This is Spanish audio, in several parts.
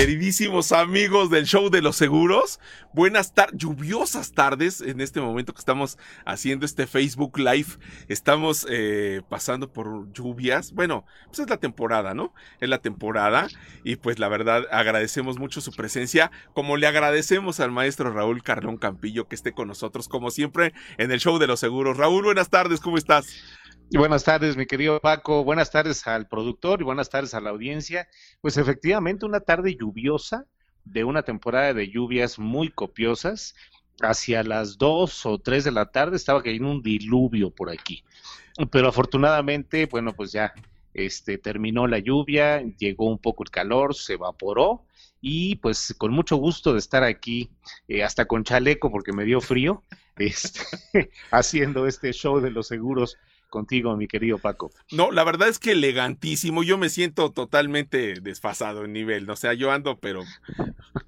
queridísimos amigos del show de los seguros. Buenas tardes, lluviosas tardes en este momento que estamos haciendo este Facebook Live. Estamos eh, pasando por lluvias. Bueno, pues es la temporada, ¿no? Es la temporada y pues la verdad agradecemos mucho su presencia, como le agradecemos al maestro Raúl Carlón Campillo que esté con nosotros como siempre en el show de los seguros. Raúl, buenas tardes, ¿cómo estás? Buenas tardes, mi querido Paco. Buenas tardes al productor y buenas tardes a la audiencia. Pues efectivamente, una tarde lluviosa de una temporada de lluvias muy copiosas. Hacia las dos o tres de la tarde estaba cayendo un diluvio por aquí. Pero afortunadamente, bueno, pues ya este, terminó la lluvia, llegó un poco el calor, se evaporó y pues con mucho gusto de estar aquí, eh, hasta con chaleco porque me dio frío, este, haciendo este show de los seguros contigo, mi querido Paco. No, la verdad es que elegantísimo. Yo me siento totalmente desfasado en nivel. O sea, yo ando, pero,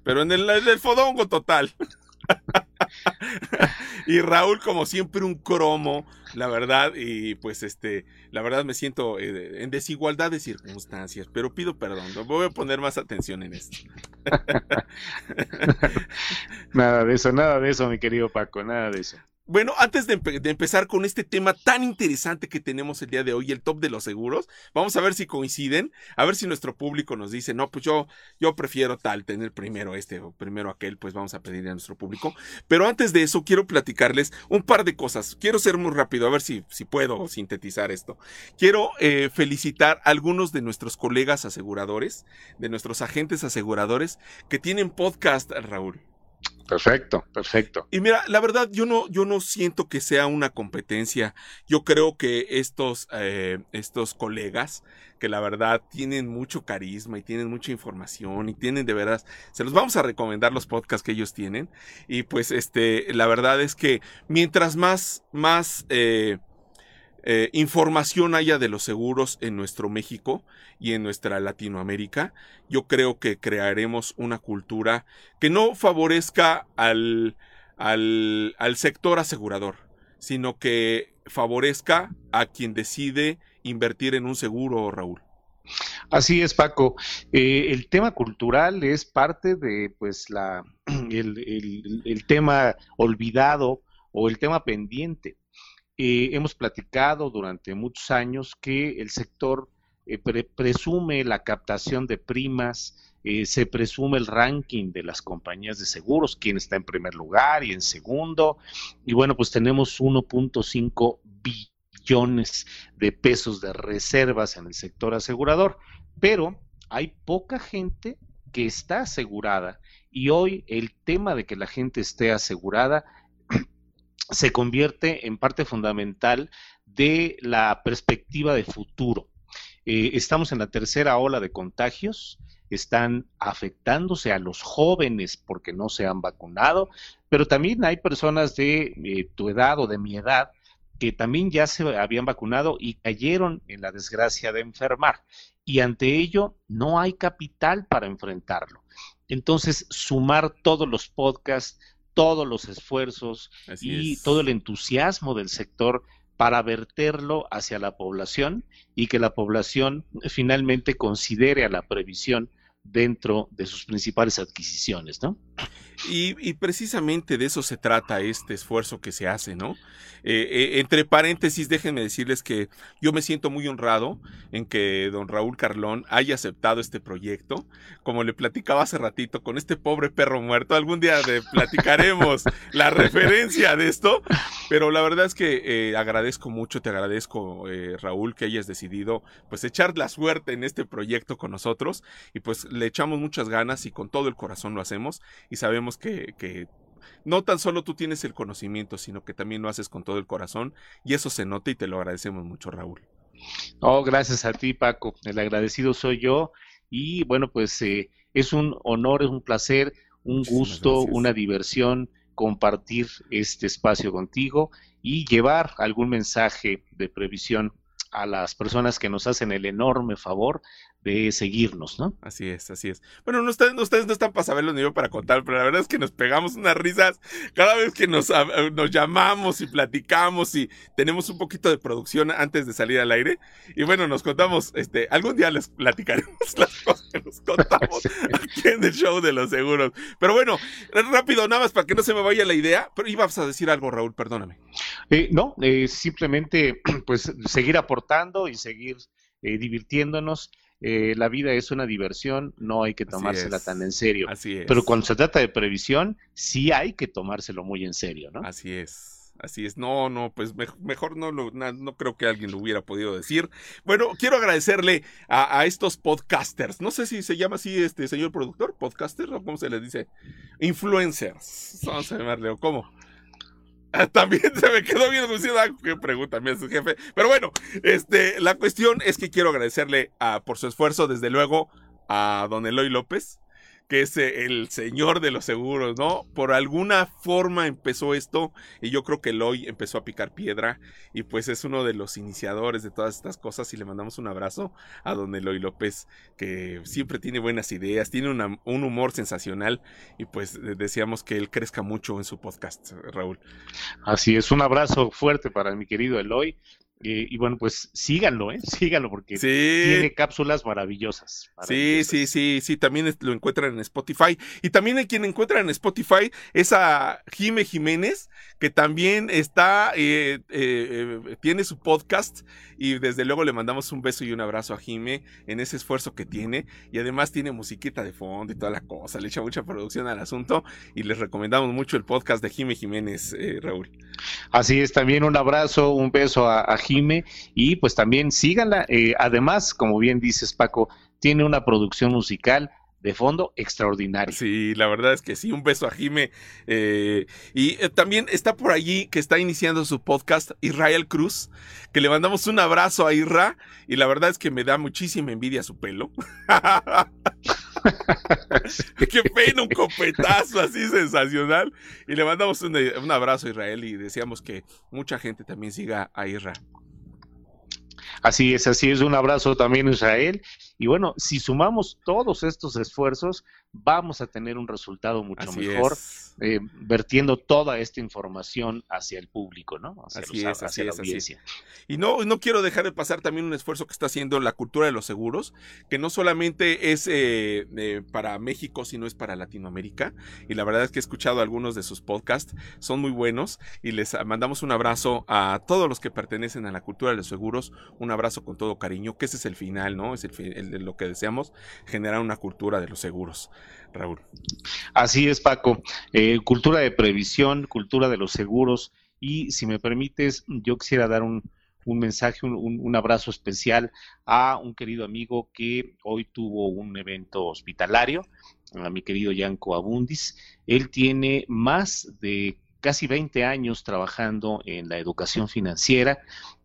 pero en el, en el fodongo total. y Raúl, como siempre, un cromo, la verdad, y pues este, la verdad me siento eh, en desigualdad de circunstancias, pero pido perdón, voy a poner más atención en esto. nada de eso, nada de eso, mi querido Paco, nada de eso. Bueno, antes de, empezar con este tema tan interesante que tenemos el día de hoy, el top de los seguros, vamos a ver si coinciden, a ver si nuestro público nos dice, no, pues yo, yo prefiero tal, tener primero este o primero aquel, pues vamos a pedirle a nuestro público. Pero antes de eso, quiero platicarles un par de cosas. Quiero ser muy rápido, a ver si, si puedo sintetizar esto. Quiero eh, felicitar a algunos de nuestros colegas aseguradores, de nuestros agentes aseguradores, que tienen podcast, Raúl. Perfecto, perfecto. Y mira, la verdad, yo no, yo no siento que sea una competencia. Yo creo que estos, eh, estos colegas, que la verdad tienen mucho carisma y tienen mucha información y tienen de verdad, se los vamos a recomendar los podcasts que ellos tienen. Y pues, este, la verdad es que mientras más, más, eh, eh, información haya de los seguros en nuestro México y en nuestra Latinoamérica, yo creo que crearemos una cultura que no favorezca al, al, sector asegurador, sino que favorezca a quien decide invertir en un seguro, Raúl. Así es, Paco. Eh, el tema cultural es parte de, pues, la, el, el tema olvidado o el tema pendiente eh, hemos platicado durante muchos años que el sector eh, presume la captación de primas, eh, se presume el ranking de las compañías de seguros, quién está en primer lugar y en segundo, y bueno, pues tenemos 1.5 billones de pesos de reservas en el sector asegurador, pero hay poca gente que está asegurada y hoy el tema de que la gente esté asegurada se convierte en parte fundamental de la perspectiva de futuro. Eh, estamos en la tercera ola de contagios, están afectándose a los jóvenes porque no se han vacunado, pero también hay personas de eh, tu edad o de mi edad que también ya se habían vacunado y cayeron en la desgracia de enfermar. Y ante ello no hay capital para enfrentarlo. Entonces, sumar todos los podcasts, todos los esfuerzos y todo el entusiasmo del sector para verterlo hacia la población y que la población finalmente considere a la previsión dentro de sus principales adquisiciones, ¿no? Y, precisamente de eso se trata este esfuerzo que se hace, ¿no? Eh, eh, entre paréntesis, déjenme decirles que yo me siento muy honrado en que don Raúl Carlón haya aceptado este proyecto. Como le platicaba hace ratito, con este pobre perro muerto, algún día platicaremos la referencia de esto, pero la verdad es que eh, agradezco mucho, te agradezco, Raúl, que hayas decidido pues echar la suerte en este proyecto con nosotros y pues le echamos muchas ganas y con todo el corazón lo hacemos y sabemos que, que no tan solo tú tienes el conocimiento, sino que también lo haces con todo el corazón y eso se nota y te lo agradecemos mucho, Raúl. Oh, gracias a ti, Paco. El agradecido soy yo y bueno, pues eh, es un honor, es un placer, un gusto, una diversión compartir este espacio contigo y llevar algún mensaje de previsión a las personas que nos hacen el enorme favor de seguirnos, ¿no? Así es, así es. Bueno, no ustedes, ustedes no están para saberlo ni yo para contar, pero la verdad es que nos pegamos unas risas cada vez que nos, nos llamamos y platicamos y tenemos un poquito de producción antes de salir al aire. Y bueno, nos contamos, este, algún día les platicaremos las cosas que nos contamos aquí en el show de los seguros. Pero bueno, rápido, nada más para que no se me vaya la idea, pero ibas a decir algo, Raúl, perdóname. Eh, no, eh, simplemente pues seguir aportando y seguir eh, divirtiéndonos eh, la vida es una diversión, no hay que tomársela tan en serio. Así es. Pero cuando se trata de previsión, sí hay que tomárselo muy en serio, ¿no? Así es. Así es, no, no, pues mejor no, lo, no, creo que alguien lo hubiera podido decir. Bueno, quiero agradecerle a, estos podcasters, no sé si se llama así este señor productor, podcaster o cómo se les dice, influencers, vamos a llamarle, o cómo. También se me quedó bien diciendo algo que pregunta a su jefe. Pero bueno, este, la cuestión es que quiero agradecerle a, por su esfuerzo, desde luego, a don Eloy López, que es eh, el señor de los seguros, ¿no? Por alguna forma empezó esto y yo creo que Eloy empezó a picar piedra y pues es uno de los iniciadores de todas estas cosas y le mandamos un abrazo a don Eloy López que siempre tiene buenas ideas, tiene un humor sensacional y pues deseamos que él crezca mucho en su podcast, Raúl. Así es, un abrazo fuerte para mi querido Eloy. Eh, y bueno, pues síganlo, ¿eh? Síganlo porque tiene cápsulas maravillosas. Sí, sí, sí, sí, también lo encuentran en Spotify. Y también hay quien encuentra en Spotify es a Jime Jiménez, que también está, eh, eh, tiene su podcast y desde luego le mandamos un beso y un abrazo a Jime en ese esfuerzo que tiene. Y además tiene musiquita de fondo y toda la cosa, le echa mucha producción al asunto y les recomendamos mucho el podcast de Jime Jiménez, Raúl. Así es, también un abrazo, un beso a, a y pues también síganla. Eh, además, como bien dices Paco, tiene una producción musical de fondo extraordinaria. Sí, la verdad es que sí, un beso a Jime. Eh, y eh, también está por allí que está iniciando su podcast Israel Cruz, que le mandamos un abrazo a Isra y la verdad es que me da muchísima envidia su pelo. Qué pena, un copetazo así sensacional. Y le mandamos un, un abrazo a Israel y deseamos que mucha gente también siga a Isra. Así es, así es. Un abrazo también a Israel. Y bueno, si sumamos todos estos esfuerzos, vamos a tener un resultado mucho mejor, eh, vertiendo toda esta información hacia el público, ¿no? Hacia así es, hacia la audiencia. Y no, no quiero dejar de pasar también un esfuerzo que está haciendo la cultura de los seguros, que no solamente es eh, eh, para México, sino es para Latinoamérica. Y la verdad es que he escuchado algunos de sus podcasts, son muy buenos y les mandamos un abrazo a todos los que pertenecen a la cultura de los seguros, un abrazo con todo cariño, que ese es el final, ¿no? Es el, el lo que deseamos, generar una cultura de los seguros. Raúl. Así es, Paco. Eh, cultura de previsión, cultura de los seguros. Y si me permites, yo quisiera dar un, mensaje, un, abrazo especial a un querido amigo que hoy tuvo un evento hospitalario, a mi querido Yanko Abundis. Él tiene más de casi 20 años trabajando en la educación financiera.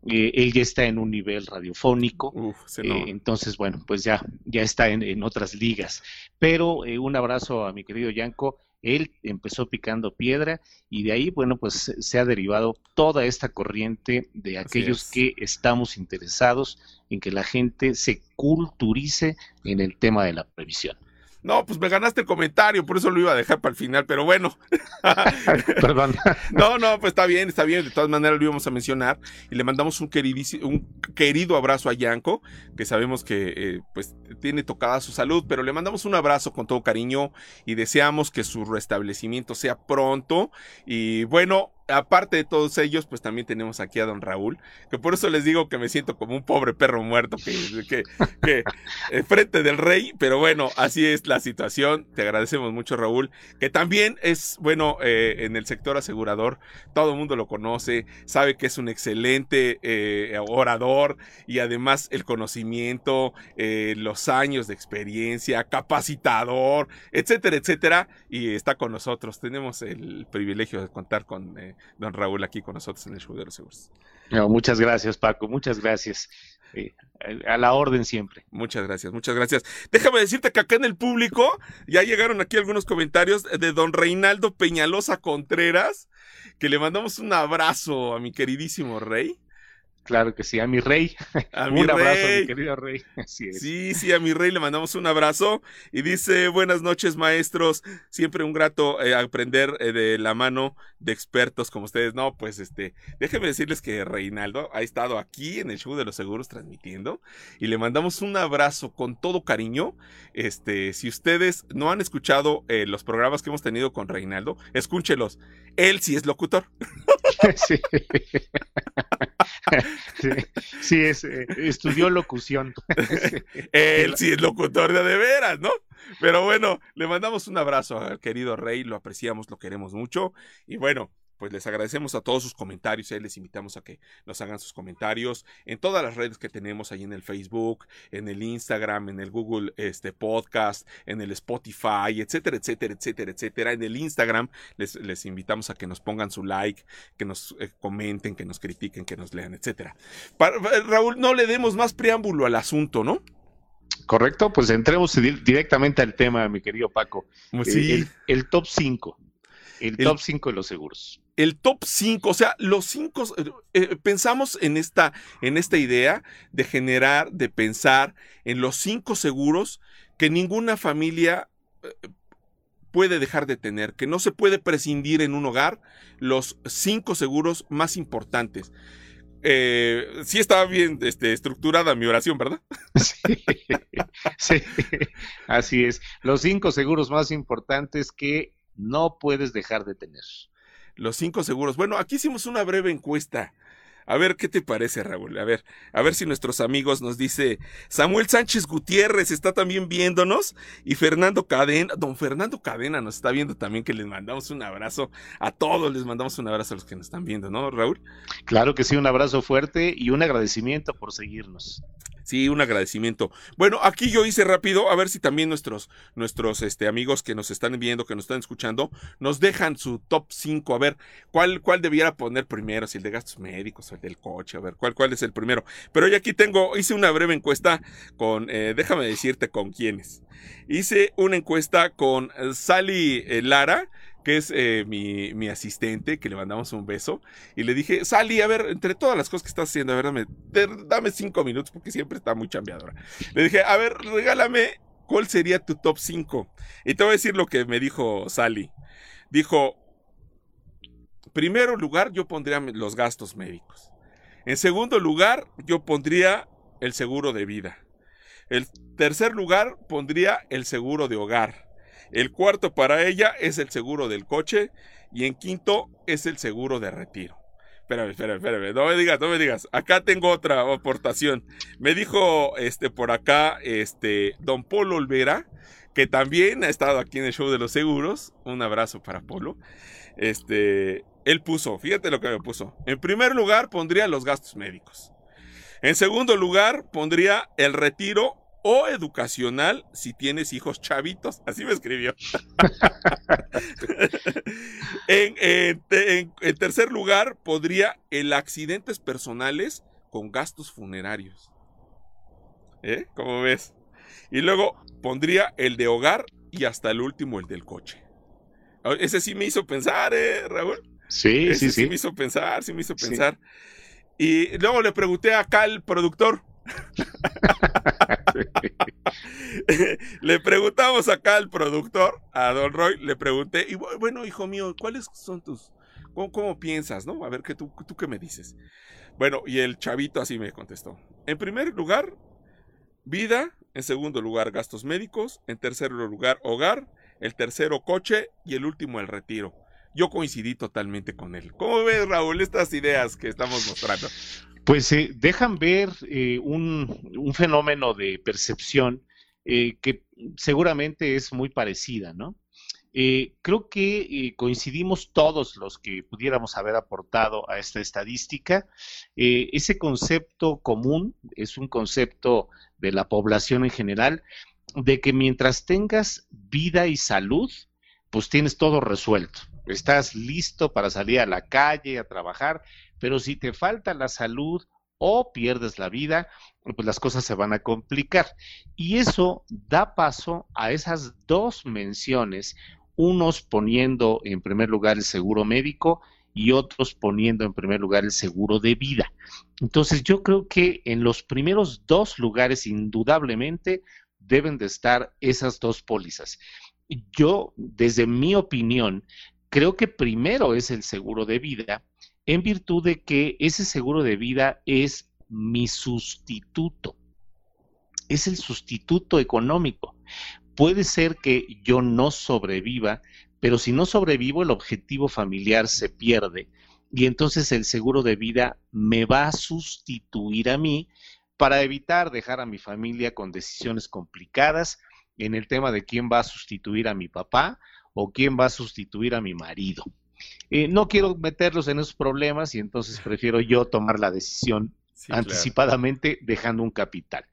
Eh, él ya está en un nivel radiofónico, eh, entonces, bueno, pues ya, ya está en, otras ligas. Pero eh, un abrazo a mi querido Yanko. Él empezó picando piedra y de ahí, bueno, pues se ha derivado toda esta corriente de aquellos que estamos interesados en que la gente se culturice en el tema de la previsión. No, pues me ganaste el comentario, por eso lo iba a dejar para el final, pero bueno. Perdón. no, no, pues está bien, está bien. De todas maneras lo íbamos a mencionar y le mandamos un, un querido abrazo a Yanko, que sabemos que eh, pues tiene tocada su salud, pero le mandamos un abrazo con todo cariño y deseamos que su restablecimiento sea pronto. Y bueno, aparte de todos ellos, pues también tenemos aquí a don Raúl, que por eso les digo que me siento como un pobre perro muerto que, que, que frente del rey, pero bueno, así es la situación. Te agradecemos mucho, Raúl, que también es, bueno, eh, en el sector asegurador, todo el mundo lo conoce, sabe que es un excelente eh, orador y además el conocimiento, eh, los años de experiencia, capacitador, etcétera, etcétera, y está con nosotros. Tenemos el privilegio de contar con don Raúl aquí con nosotros en el show de los seguros. muchas gracias, Paco, muchas gracias. A la orden siempre. Muchas gracias, muchas gracias. Déjame decirte que acá en el público ya llegaron aquí algunos comentarios de don Reinaldo Peñalosa Contreras, que le mandamos un abrazo a mi queridísimo rey. Claro que sí, a mi rey. A mi un abrazo, mi querido rey. Así es. Sí, sí, a mi rey le mandamos un abrazo y dice, buenas noches maestros, siempre un grato eh, aprender eh, de la mano de expertos como ustedes. No, pues este, déjenme decirles que Reinaldo ha estado aquí en el show de los seguros transmitiendo y le mandamos un abrazo con todo cariño. Este, si ustedes no han escuchado eh, los programas que hemos tenido con Reinaldo, escúchelos. Él sí es locutor. Sí. Sí, es, eh, estudió locución. Él sí es locutor de de veras, ¿no? Pero bueno, le mandamos un abrazo al querido Rey, lo apreciamos, lo queremos mucho. Y bueno, pues les agradecemos a todos sus comentarios, eh, les invitamos a que nos hagan sus comentarios en todas las redes que tenemos ahí en el Facebook, en el Instagram, en el Google este, Podcast, en el Spotify, etcétera, etcétera, etcétera, etcétera. En el Instagram les, les invitamos a que nos pongan su like, que nos eh, comenten, que nos critiquen, que nos lean, etcétera. Pa- Raúl, no le demos más preámbulo al asunto, ¿no? Correcto, pues entremos di- directamente al tema, mi querido Paco. Pues Eh, sí. El, el top 5. El, El- top 5 de los seguros. el top 5, o sea, los 5, pensamos en esta, en esta idea de generar, de pensar en los cinco seguros que ninguna familia eh, puede dejar de tener, que no se puede prescindir en un hogar, los cinco seguros más importantes. Eh, sí estaba bien este, estructurada mi oración, ¿verdad? Sí, sí, así es. Los cinco seguros más importantes que no puedes dejar de tener. Los cinco seguros. Bueno, aquí hicimos una breve encuesta. A ver, ¿qué te parece, Raúl? A ver, a ver si nuestros amigos nos dice Samuel Sánchez Gutiérrez está también viéndonos y Fernando Cadena, don Fernando Cadena nos está viendo también que les mandamos un abrazo a todos, les mandamos un abrazo a los que nos están viendo, ¿no, Raúl? Claro que sí, un abrazo fuerte y un agradecimiento por seguirnos. Sí, un agradecimiento. Bueno, aquí yo hice rápido, a ver si también nuestros, nuestros este, amigos que nos están viendo, que nos están escuchando, nos dejan su top 5. A ver, ¿cuál, cuál debiera poner primero? Si el de gastos médicos o el del coche, a ver, ¿cuál, cuál es el primero? Pero yo aquí tengo, hice una breve encuesta con, eh, déjame decirte con quiénes. Hice una encuesta con eh, Sally eh, Lara, que es eh, mi, mi asistente, que le mandamos un beso. Y le dije, Sally, a ver, entre todas las cosas que estás haciendo, a ver, dame, dame cinco minutos, porque siempre está muy chambeadora. Le dije, a ver, regálame, ¿cuál sería tu top 5? Y te voy a decir lo que me dijo Sally. Dijo, primero lugar, yo pondría los gastos médicos. En segundo lugar, yo pondría el seguro de vida. El tercer lugar, pondría el seguro de hogar. El cuarto para ella es el seguro del coche. Y en quinto es el seguro de retiro. Espérame, espérame, espérame. No me digas, no me digas. Acá tengo otra aportación. Me dijo este por acá este Don Polo Olvera, que también ha estado aquí en el show de los seguros. Un abrazo para Polo. Este, él puso, fíjate lo que me puso. En primer lugar pondría los gastos médicos. En segundo lugar pondría el retiro o educacional si tienes hijos chavitos. Así me escribió. en, en- en- en tercer lugar pondría el accidentes personales con gastos funerarios. ¿Eh? ¿Cómo ves? Y luego pondría el de hogar y hasta el último el del coche. Ah, Ese sí me hizo pensar, ¿eh, Raúl? Sí, Ese sí, sí. me hizo pensar, sí me hizo Sí. pensar. Y luego le pregunté acá al productor. le preguntamos acá al productor, a Don Roy, le pregunté, y bu- bueno, hijo mío, ¿cuáles son tus, cómo, cómo piensas, no? A ver, ¿qué tú, ¿tú qué me dices? Bueno, y el chavito así me contestó. En primer lugar, vida. En segundo lugar, gastos médicos. En tercer lugar, hogar. El tercero, coche. Y el último, el retiro. Yo coincidí totalmente con él. ¿Cómo ves, Raúl, estas ideas que estamos mostrando? Pues eh, dejan ver eh, un, fenómeno de percepción eh, que seguramente es muy parecida, ¿no? Eh, creo que eh, coincidimos todos los que pudiéramos haber aportado a esta estadística. Ese concepto común es un concepto de la población en general, de que mientras tengas vida y salud, pues tienes todo resuelto. Estás listo para salir a la calle, a trabajar, pero si te falta la salud o pierdes la vida, pues las cosas se van a complicar. Y eso da paso a esas dos menciones, unos poniendo en primer lugar el seguro médico y otros poniendo en primer lugar el seguro de vida. Entonces yo creo que en los primeros dos lugares indudablemente deben de estar esas dos pólizas. Yo, desde mi opinión, creo que primero es el seguro de vida, en virtud de que ese seguro de vida es mi sustituto, es el sustituto económico. Puede ser que yo no sobreviva, pero si no sobrevivo, el objetivo familiar se pierde y entonces el seguro de vida me va a sustituir a mí para evitar dejar a mi familia con decisiones complicadas en el tema de quién va a sustituir a mi papá o quién va a sustituir a mi marido. Eh, no quiero meterlos en esos problemas y entonces prefiero yo tomar la decisión anticipadamente dejando un capital.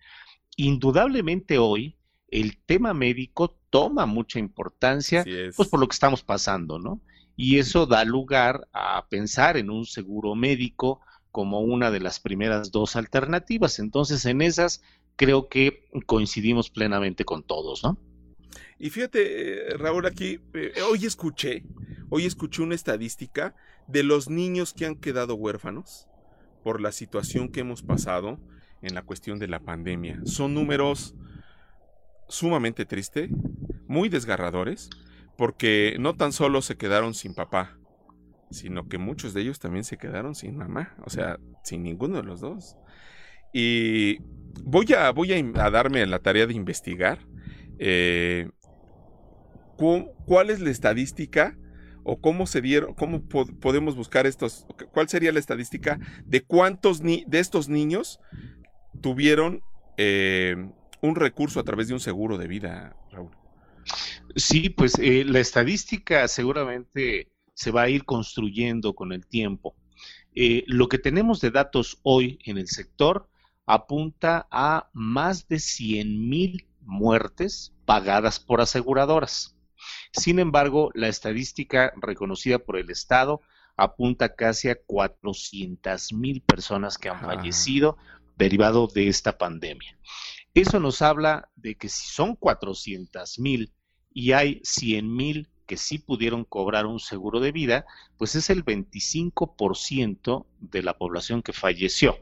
Indudablemente hoy el tema médico toma mucha importancia, pues por lo que estamos pasando, ¿no? Y eso da lugar a pensar en un seguro médico como una de las primeras dos alternativas. Entonces, en esas creo que coincidimos plenamente con todos, ¿no? Y fíjate, eh, Raúl, aquí, eh, hoy escuché, hoy escuché una estadística de los niños que han quedado huérfanos por la situación que hemos pasado en la cuestión de la pandemia. Son números sumamente tristes, muy desgarradores, porque no tan solo se quedaron sin papá, sino que muchos de ellos también se quedaron sin mamá, o sea, sin ninguno de los dos. Y voy a, voy a, darme la tarea de investigar eh, cuál es la estadística o cómo se dieron, cómo podemos buscar estos, cuál sería la estadística de cuántos de estos niños tuvieron eh, un recurso a través de un seguro de vida, Raúl. Sí, pues eh, la estadística seguramente se va a ir construyendo con el tiempo. Eh, lo que tenemos de datos hoy en el sector apunta a más de 100 mil muertes pagadas por aseguradoras. Sin embargo, la estadística reconocida por el Estado apunta casi a 400 mil personas que han fallecido derivado de esta pandemia. Eso nos habla de que si son 400 mil y hay 100 mil que sí pudieron cobrar un seguro de vida, pues es el 25% de la población que falleció,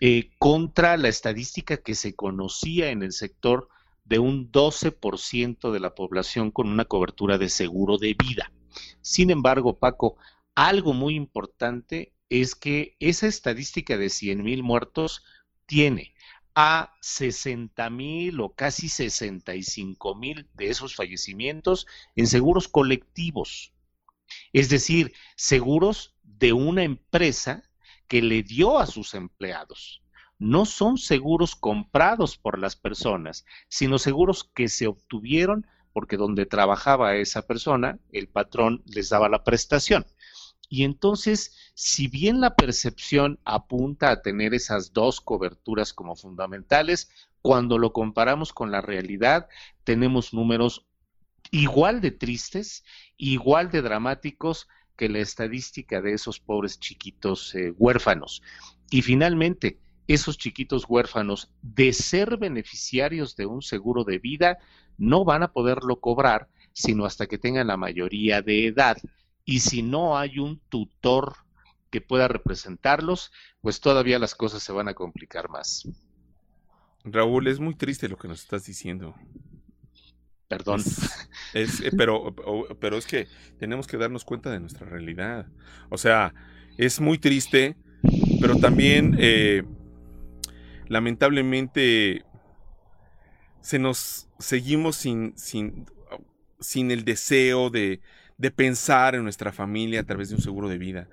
eh, contra la estadística que se conocía en el sector de un 12% de la población con una cobertura de seguro de vida. Sin embargo, Paco, algo muy importante es que esa estadística de 100 mil muertos tiene a 60 mil o casi 65 mil de esos fallecimientos en seguros colectivos. Es decir, seguros de una empresa que le dio a sus empleados. No son seguros comprados por las personas, sino seguros que se obtuvieron porque donde trabajaba esa persona, el patrón les daba la prestación. Y entonces, si bien la percepción apunta a tener esas dos coberturas como fundamentales, cuando lo comparamos con la realidad, tenemos números igual de tristes, igual de dramáticos que la estadística de esos pobres chiquitos eh, huérfanos. Y finalmente, esos chiquitos huérfanos, de ser beneficiarios de un seguro de vida, no van a poderlo cobrar sino hasta que tengan la mayoría de edad y si no hay un tutor que pueda representarlos, pues todavía las cosas se van a complicar más. Raúl, es muy triste lo que nos estás diciendo. Perdón. Es, eh, pero, pero es que tenemos que darnos cuenta de nuestra realidad. O sea, es muy triste, pero también eh, lamentablemente se nos seguimos sin, sin, sin el deseo de, de pensar en nuestra familia a través de un seguro de vida.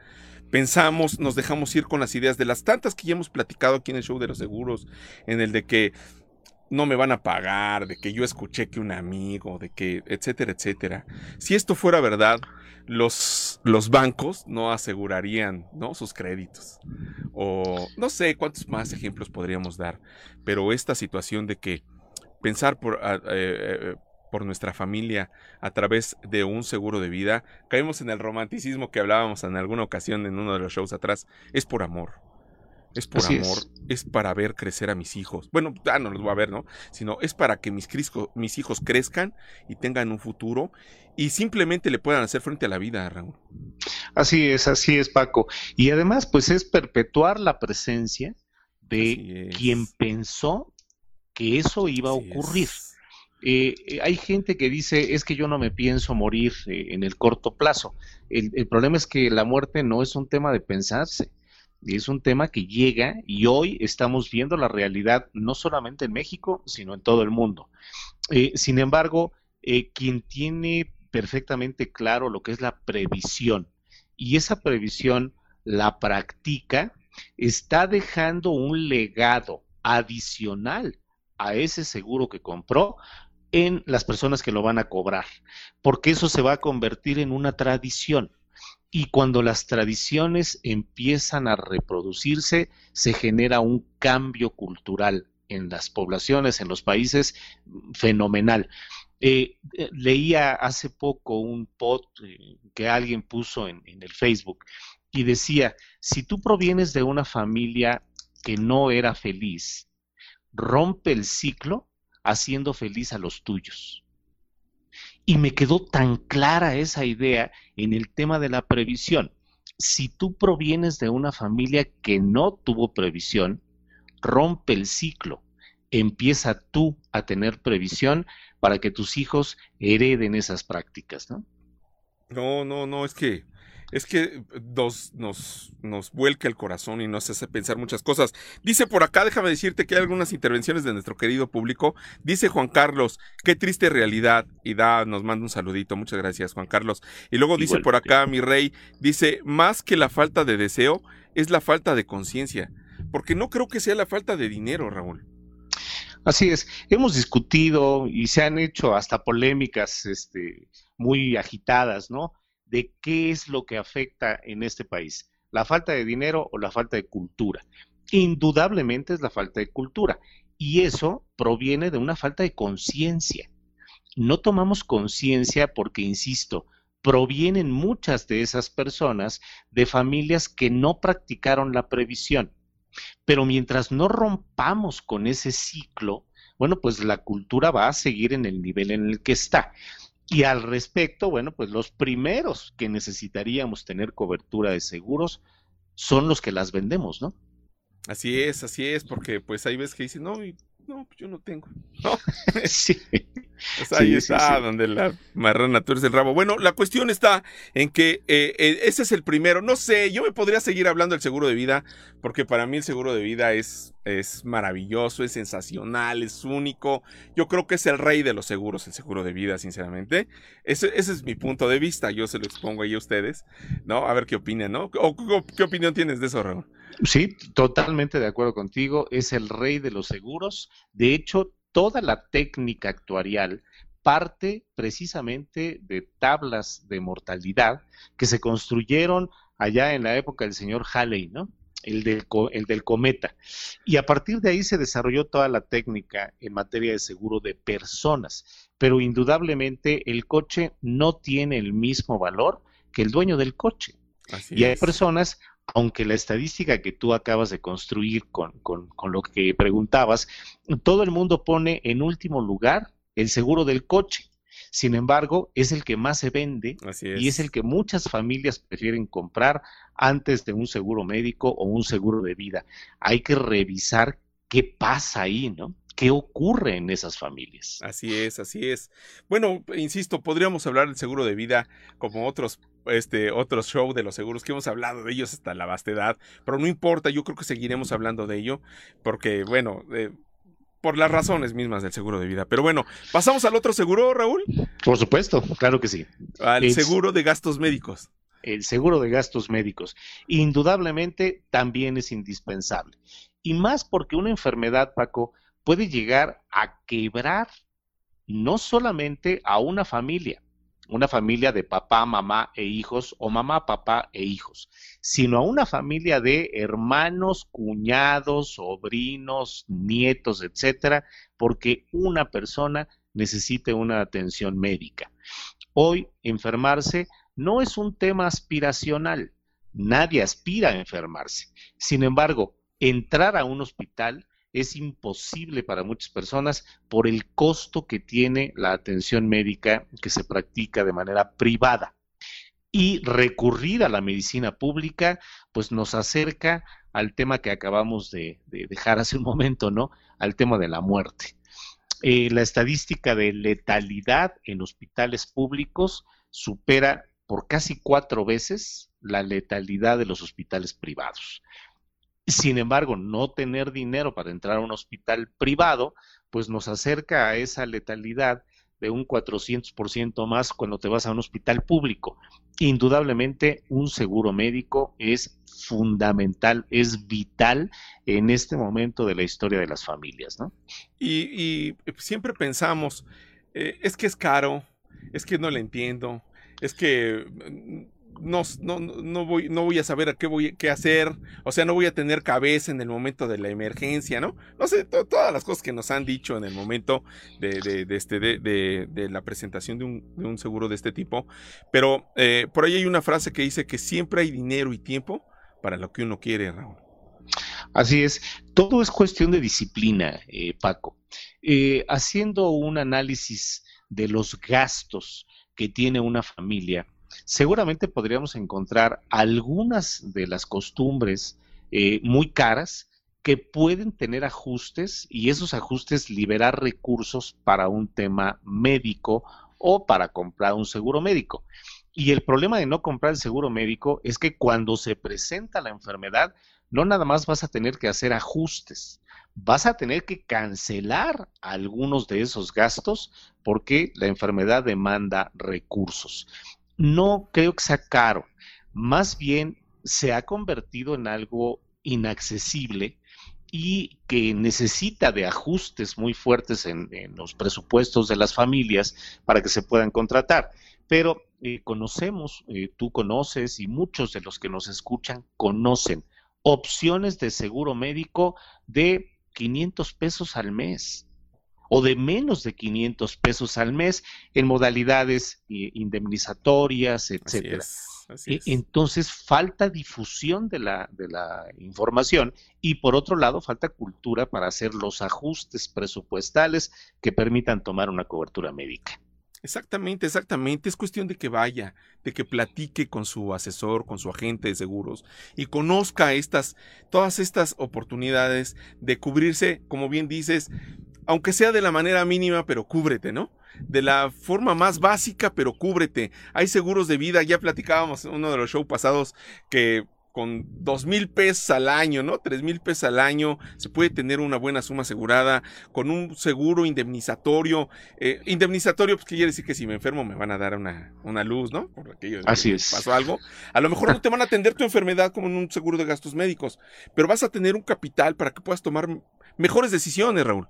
Pensamos, nos dejamos ir con las ideas de las tantas que ya hemos platicado aquí en el show de los seguros, en el de que no me van a pagar, de que yo escuché que un amigo, de que, etcétera, etcétera. Si esto fuera verdad, los, los bancos no asegurarían ¿no? sus créditos. O no sé cuántos más ejemplos podríamos dar, pero esta situación de que pensar por, eh, eh, por nuestra familia a través de un seguro de vida, caemos en el romanticismo que hablábamos en alguna ocasión en uno de los shows atrás, es por amor. Es por amor, es. para ver crecer a mis hijos. Bueno, ya no los voy a ver, ¿no? Sino es para que mis, mis hijos crezcan y tengan un futuro y simplemente le puedan hacer frente a la vida, Raúl. Así es, así es, Paco. Y además, pues es perpetuar la presencia de quien pensó que eso iba a ocurrir. Eh, eh, hay gente que dice, es que yo no me pienso morir eh, en el corto plazo. el, problema es que la muerte no es un tema de pensarse, es un tema que llega y hoy estamos viendo la realidad no solamente en México, sino en todo el mundo. Eh, sin embargo, eh, quien tiene perfectamente claro lo que es la previsión y esa previsión la practica, está dejando un legado adicional a ese seguro que compró en las personas que lo van a cobrar, porque eso se va a convertir en una tradición. Y cuando las tradiciones empiezan a reproducirse, se genera un cambio cultural en las poblaciones, en los países, fenomenal. Eh, eh, leía hace poco un post eh, que alguien puso en el Facebook y decía, si tú provienes de una familia que no era feliz, rompe el ciclo haciendo feliz a los tuyos. Y me quedó tan clara esa idea en el tema de la previsión. Si tú provienes de una familia que no tuvo previsión, rompe el ciclo. Empieza tú a tener previsión para que tus hijos hereden esas prácticas, ¿no? No, no, no, es que es que nos, nos, nos vuelca el corazón y nos hace pensar muchas cosas. Dice por acá, déjame decirte que hay algunas intervenciones de nuestro querido público. Dice Juan Carlos, qué triste realidad. Y da, nos manda un saludito. Muchas gracias, Juan Carlos. Y luego dice por acá, mi rey, dice, más que la falta de deseo, es la falta de conciencia. Porque no creo que sea la falta de dinero, Raúl. Así es, hemos discutido y se han hecho hasta polémicas este, muy agitadas, ¿no? De qué es lo que afecta en este país, la falta de dinero o la falta de cultura. Indudablemente es la falta de cultura y eso proviene de una falta de conciencia. No tomamos conciencia porque, insisto, provienen muchas de esas personas de familias que no practicaron la previsión. Pero mientras no rompamos con ese ciclo, bueno, pues la cultura va a seguir en el nivel en el que está. Y al respecto, bueno, pues los primeros que necesitaríamos tener cobertura de seguros son los que las vendemos, ¿no? Así es, así es, porque pues hay veces que dicen, no, no, pues yo no tengo. sí. Pues ahí está, donde la marrana es el rabo. Bueno, la cuestión está en que eh, eh, ese es el primero. No sé, yo me podría seguir hablando del seguro de vida, porque para mí el seguro de vida es, es maravilloso, es sensacional, es único. Yo creo que es el rey de los seguros, el seguro de vida, sinceramente. Ese, ese es mi punto de vista, yo se lo expongo ahí a ustedes, ¿no? A ver qué opinan, ¿no? ¿Qué opinión tienes de eso, Raúl? Sí, totalmente de acuerdo contigo. Es el rey de los seguros. De hecho, toda la técnica actuarial parte precisamente de tablas de mortalidad que se construyeron allá en la época del señor Halley, ¿no? El del, el del cometa. Y a partir de ahí se desarrolló toda la técnica en materia de seguro de personas. Pero indudablemente el coche no tiene el mismo valor que el dueño del coche. y hay personas aunque la estadística que tú acabas de construir con, lo que preguntabas, todo el mundo pone en último lugar el seguro del coche. Sin embargo, es el que más se vende y es el que muchas familias prefieren comprar antes de un seguro médico o un seguro de vida. Hay que revisar qué pasa ahí, ¿no? qué ocurre en esas familias. Así es, así es. Bueno, insisto, podríamos hablar del seguro de vida como otros este otros show de los seguros que hemos hablado de ellos hasta la vastedad, pero no importa, yo creo que seguiremos hablando de ello porque bueno, eh, por las razones mismas del seguro de vida. Pero bueno, pasamos al otro seguro, Raúl. Por supuesto, claro que sí. Al seguro de gastos médicos. El seguro de gastos médicos. Indudablemente también es indispensable. Y más porque una enfermedad, Paco, puede llegar a quebrar no solamente a una familia, una familia de papá, mamá e hijos o mamá, papá e hijos, sino a una familia de hermanos, cuñados, sobrinos, nietos, etcétera, porque una persona necesite una atención médica. Hoy enfermarse no es un tema aspiracional, nadie aspira a enfermarse. Sin embargo, entrar a un hospital es imposible para muchas personas por el costo que tiene la atención médica que se practica de manera privada. Y recurrir a la medicina pública, pues nos acerca al tema que acabamos de, dejar hace un momento, ¿no? Al tema de la muerte. Eh, la estadística de letalidad en hospitales públicos supera por casi cuatro veces la letalidad de los hospitales privados. Sin embargo, no tener dinero para entrar a un hospital privado, pues nos acerca a esa letalidad de un 400% más cuando te vas a un hospital público. Indudablemente, un seguro médico es fundamental, es vital en este momento de la historia de las familias, ¿no? Y, siempre pensamos, eh, es que es caro, es que no le entiendo, es que no, no, no, voy, no voy a saber a qué voy qué hacer, o sea, no voy a tener cabeza en el momento de la emergencia, ¿no? No sé, todas las cosas que nos han dicho en el momento de, de, este, de, de la presentación de un, un, seguro de este tipo, pero eh, por ahí hay una frase que dice que siempre hay dinero y tiempo para lo que uno quiere, Raúl. Así es, todo es cuestión de disciplina, eh, Paco. Eh, haciendo un análisis de los gastos que tiene una familia, seguramente podríamos encontrar algunas de las costumbres eh, muy caras que pueden tener ajustes y esos ajustes liberar recursos para un tema médico o para comprar un seguro médico. Y el problema de no comprar el seguro médico es que cuando se presenta la enfermedad, no nada más vas a tener que hacer ajustes, vas a tener que cancelar algunos de esos gastos porque la enfermedad demanda recursos no creo que sea caro, más bien se ha convertido en algo inaccesible y que necesita de ajustes muy fuertes en, los presupuestos de las familias para que se puedan contratar. Pero eh, conocemos, eh, tú conoces y muchos de los que nos escuchan conocen opciones de seguro médico de 500 pesos al mes o de menos de 500 pesos al mes en modalidades eh, indemnizatorias, etcétera. E, entonces falta difusión de la, de la información y por otro lado falta cultura para hacer los ajustes presupuestales que permitan tomar una cobertura médica. Exactamente, exactamente. Es cuestión de que vaya, de que platique con su asesor, con su agente de seguros y conozca estas, todas estas oportunidades de cubrirse, como bien dices, aunque sea de la manera mínima, pero cúbrete, ¿no? De la forma más básica, pero cúbrete. Hay seguros de vida, ya platicábamos en uno de los shows pasados que con dos mil pesos al año, ¿no? Tres mil pesos al año, se puede tener una buena suma asegurada, con un seguro indemnizatorio. Eh, indemnizatorio, pues quiere decir que si me enfermo me van a dar una, una luz, ¿no? Por aquello Así es. Pasó algo. A lo mejor no te van a atender tu enfermedad como en un seguro de gastos médicos, pero vas a tener un capital para que puedas tomar mejores decisiones, Raúl.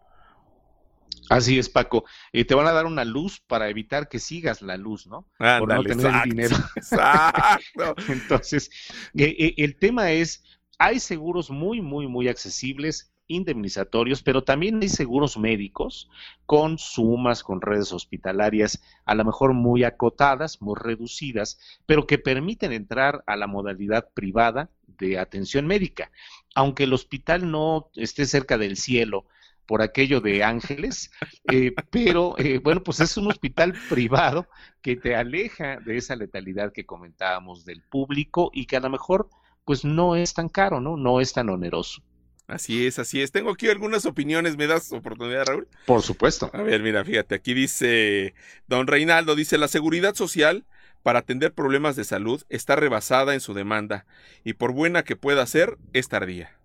Así es, Paco. Eh, te van a dar una luz para evitar que sigas la luz, ¿no? Por no tener dinero. Exacto. Entonces, eh, eh, el tema es, hay seguros muy, muy, muy accesibles, indemnizatorios, pero también hay seguros médicos con sumas, con redes hospitalarias, a lo mejor muy acotadas, muy reducidas, pero que permiten entrar a la modalidad privada de atención médica. Aunque el hospital no esté cerca del cielo, por aquello de ángeles, eh, pero eh, bueno, pues es un hospital privado que te aleja de esa letalidad que comentábamos del público y que a lo mejor pues no es tan caro, ¿no? No es tan oneroso. Así es, así es. Tengo aquí algunas opiniones. ¿Me das oportunidad, Raúl? Por supuesto. A ver, mira, fíjate, aquí dice don Reinaldo, dice, la seguridad social para atender problemas de salud está rebasada en su demanda y por buena que pueda ser, es tardía.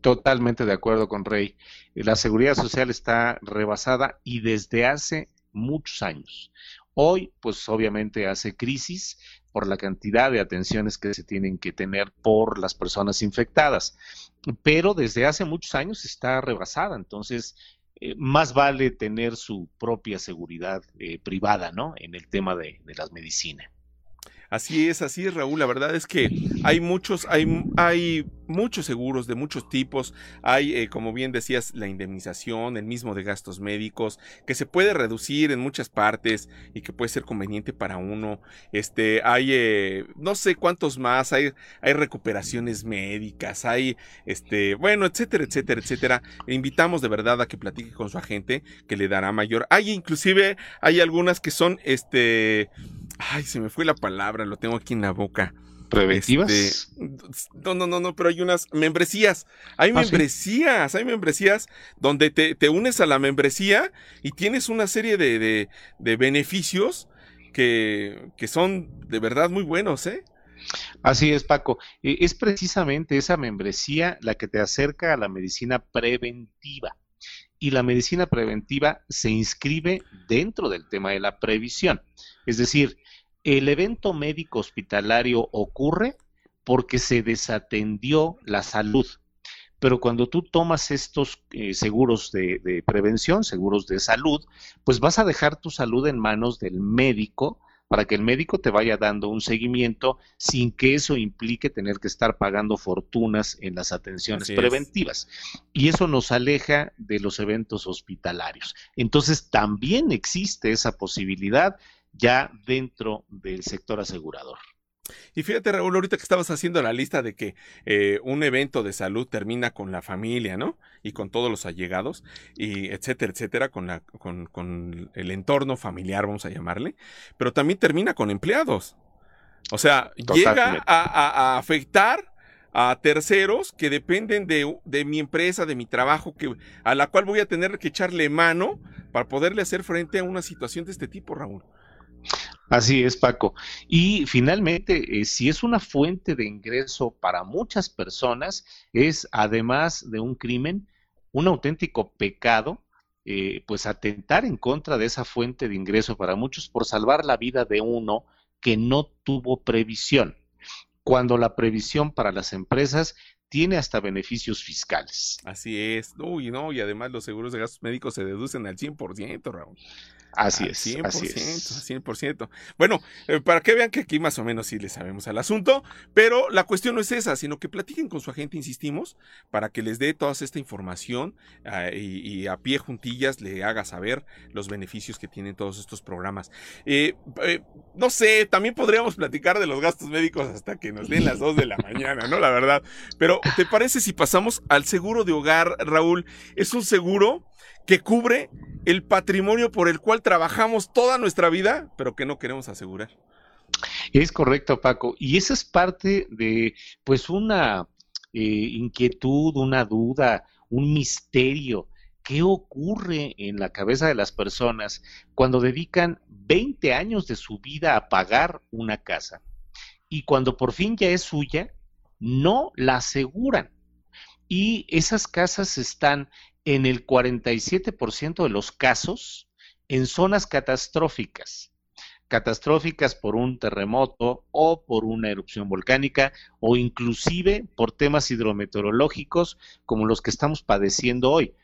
Totalmente de acuerdo con Rey. La seguridad social está rebasada y desde hace muchos años. Hoy, pues obviamente hace crisis por la cantidad de atenciones que se tienen que tener por las personas infectadas, pero desde hace muchos años está rebasada, entonces eh, más vale tener su propia seguridad eh, privada, ¿no? En el tema de, de las medicinas. Así es, así es, Raúl. La verdad es que hay muchos, hay, hay muchos seguros de muchos tipos. Hay, eh, como bien decías, la indemnización, el mismo de gastos médicos, que se puede reducir en muchas partes y que puede ser conveniente para uno. Este, hay, eh, no sé cuántos más, hay, hay recuperaciones médicas, hay, este, bueno, etcétera, etcétera, etcétera. Le invitamos de verdad a que platique con su agente, que le dará mayor. Hay inclusive, hay algunas que son, este, Ay, se me fue la palabra, lo tengo aquí en la boca. ¿Preventivas? Este, no, no, no, no, pero hay unas membresías. Hay ah, membresías, hay membresías donde te, unes a la membresía y tienes una serie de, beneficios que, que, son de verdad muy buenos, ¿eh? Así es, Paco. E, es precisamente esa membresía la que te acerca a la medicina preventiva. Y la medicina preventiva se inscribe dentro del tema de la previsión. Es decir, el evento médico hospitalario ocurre porque se desatendió la salud. Pero cuando tú tomas estos eh, seguros de, prevención, seguros de salud, pues vas a dejar tu salud en manos del médico para que el médico te vaya dando un seguimiento sin que eso implique tener que estar pagando fortunas en las atenciones preventivas. Y eso nos aleja de los eventos hospitalarios. Entonces también existe esa posibilidad ya dentro del sector asegurador. Y fíjate, Raúl, ahorita que estabas haciendo la lista de que eh, un evento de salud termina con la familia, ¿no? Y con todos los allegados, y etcétera, etcétera, con, la, con, con el entorno familiar, vamos a llamarle, pero también termina con empleados. O sea, llega a, afectar a terceros que dependen de, de, mi empresa, de mi trabajo, que, a la cual voy a tener que echarle mano para poderle hacer frente a una situación de este tipo, Raúl. Así es, Paco. Y finalmente, eh, si es una fuente de ingreso para muchas personas, es además de un crimen, un auténtico pecado, eh, pues atentar en contra de esa fuente de ingreso para muchos por salvar la vida de uno que no tuvo previsión, cuando la previsión para las empresas tiene hasta beneficios fiscales. Así es. Uy, no, y además los seguros de gastos médicos se deducen al 100%, Raúl. Así es. 100%, así es. 100%. Bueno, eh, para que vean que aquí más o menos sí le sabemos al asunto, pero la cuestión no es esa, sino que platiquen con su agente, insistimos, para que les dé toda esta información ah, y, a pie juntillas le haga saber los beneficios que tienen todos estos programas. Eh, eh, no sé, también podríamos platicar de los gastos médicos hasta que nos den las 2 de la mañana, ¿no? La verdad. Pero, ¿te parece si pasamos al seguro de hogar, Raúl? Es un seguro que cubre el patrimonio por el cual trabajamos toda nuestra vida, pero que no queremos asegurar. Es correcto, Paco. Y esa es parte de, pues, una eh, inquietud, una duda, un misterio. ¿Qué ocurre en la cabeza de las personas cuando dedican 20 años de su vida a pagar una casa? Y cuando por fin ya es suya, no la aseguran. Y esas casas están en el 47% de los casos en zonas catastróficas, catastróficas por un terremoto o por una erupción volcánica o inclusive por temas hidrometeorológicos como los que estamos padeciendo hoy.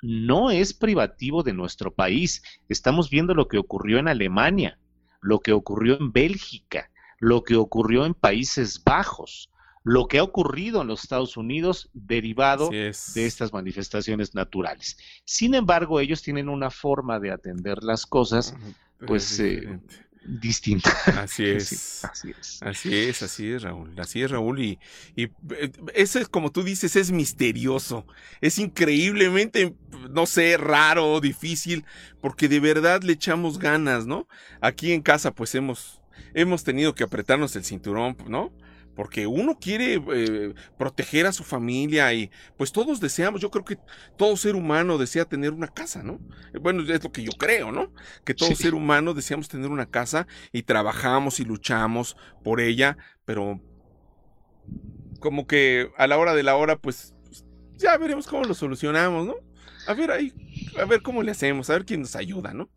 No es privativo de nuestro país. Estamos viendo lo que ocurrió en Alemania, lo que ocurrió en Bélgica, lo que ocurrió en Países Bajos lo que ha ocurrido en los Estados Unidos derivado de estas manifestaciones naturales. Sin embargo, ellos tienen una forma de atender las cosas, pues, eh, distinta. Así es. así es. Así es, así es, Raúl. Así es, Raúl. Y, y eh, eso es, como tú dices, es misterioso. Es increíblemente, no sé, raro, difícil, porque de verdad le echamos ganas, ¿no? Aquí en casa, pues hemos, hemos tenido que apretarnos el cinturón, ¿no? Porque uno quiere eh, proteger a su familia y pues todos deseamos, yo creo que todo ser humano desea tener una casa, ¿no? Bueno, es lo que yo creo, ¿no? Que todo ser humano deseamos tener una casa y trabajamos y luchamos por ella, pero como que a la hora de la hora, pues ya veremos cómo lo solucionamos, ¿no? A ver ahí, a ver cómo le hacemos, a ver quién nos ayuda, ¿no?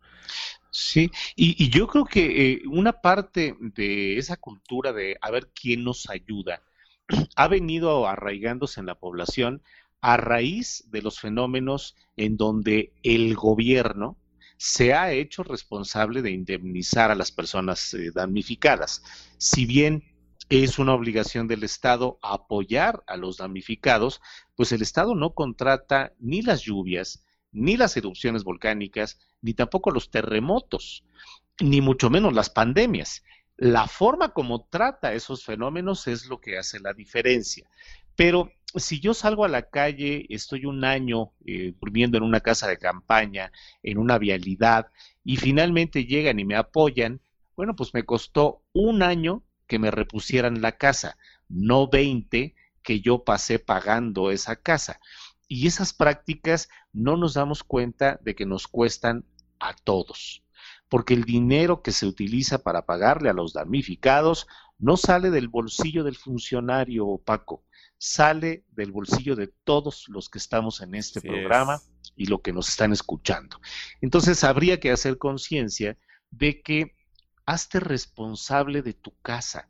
Sí, y, yo creo que eh, una parte de esa cultura de a ver quién nos ayuda ha venido arraigándose en la población a raíz de los fenómenos en donde el gobierno se ha hecho responsable de indemnizar a las personas eh, damnificadas. Si bien es una obligación del Estado apoyar a los damnificados, pues el Estado no contrata ni las lluvias, ni las erupciones volcánicas, ni tampoco los terremotos, ni mucho menos las pandemias. La forma como trata esos fenómenos es lo que hace la diferencia. Pero si yo salgo a la calle, estoy un año eh, durmiendo en una casa de campaña, en una vialidad, y finalmente llegan y me apoyan, bueno, pues me costó un año que me repusieran la casa, no 20 que yo pasé pagando esa casa. Y esas prácticas no nos damos cuenta de que nos cuestan a todos, porque el dinero que se utiliza para pagarle a los damnificados no sale del bolsillo del funcionario opaco, sale del bolsillo de todos los que estamos en este programa y lo que nos están escuchando. Entonces habría que hacer conciencia de que hazte responsable de tu casa,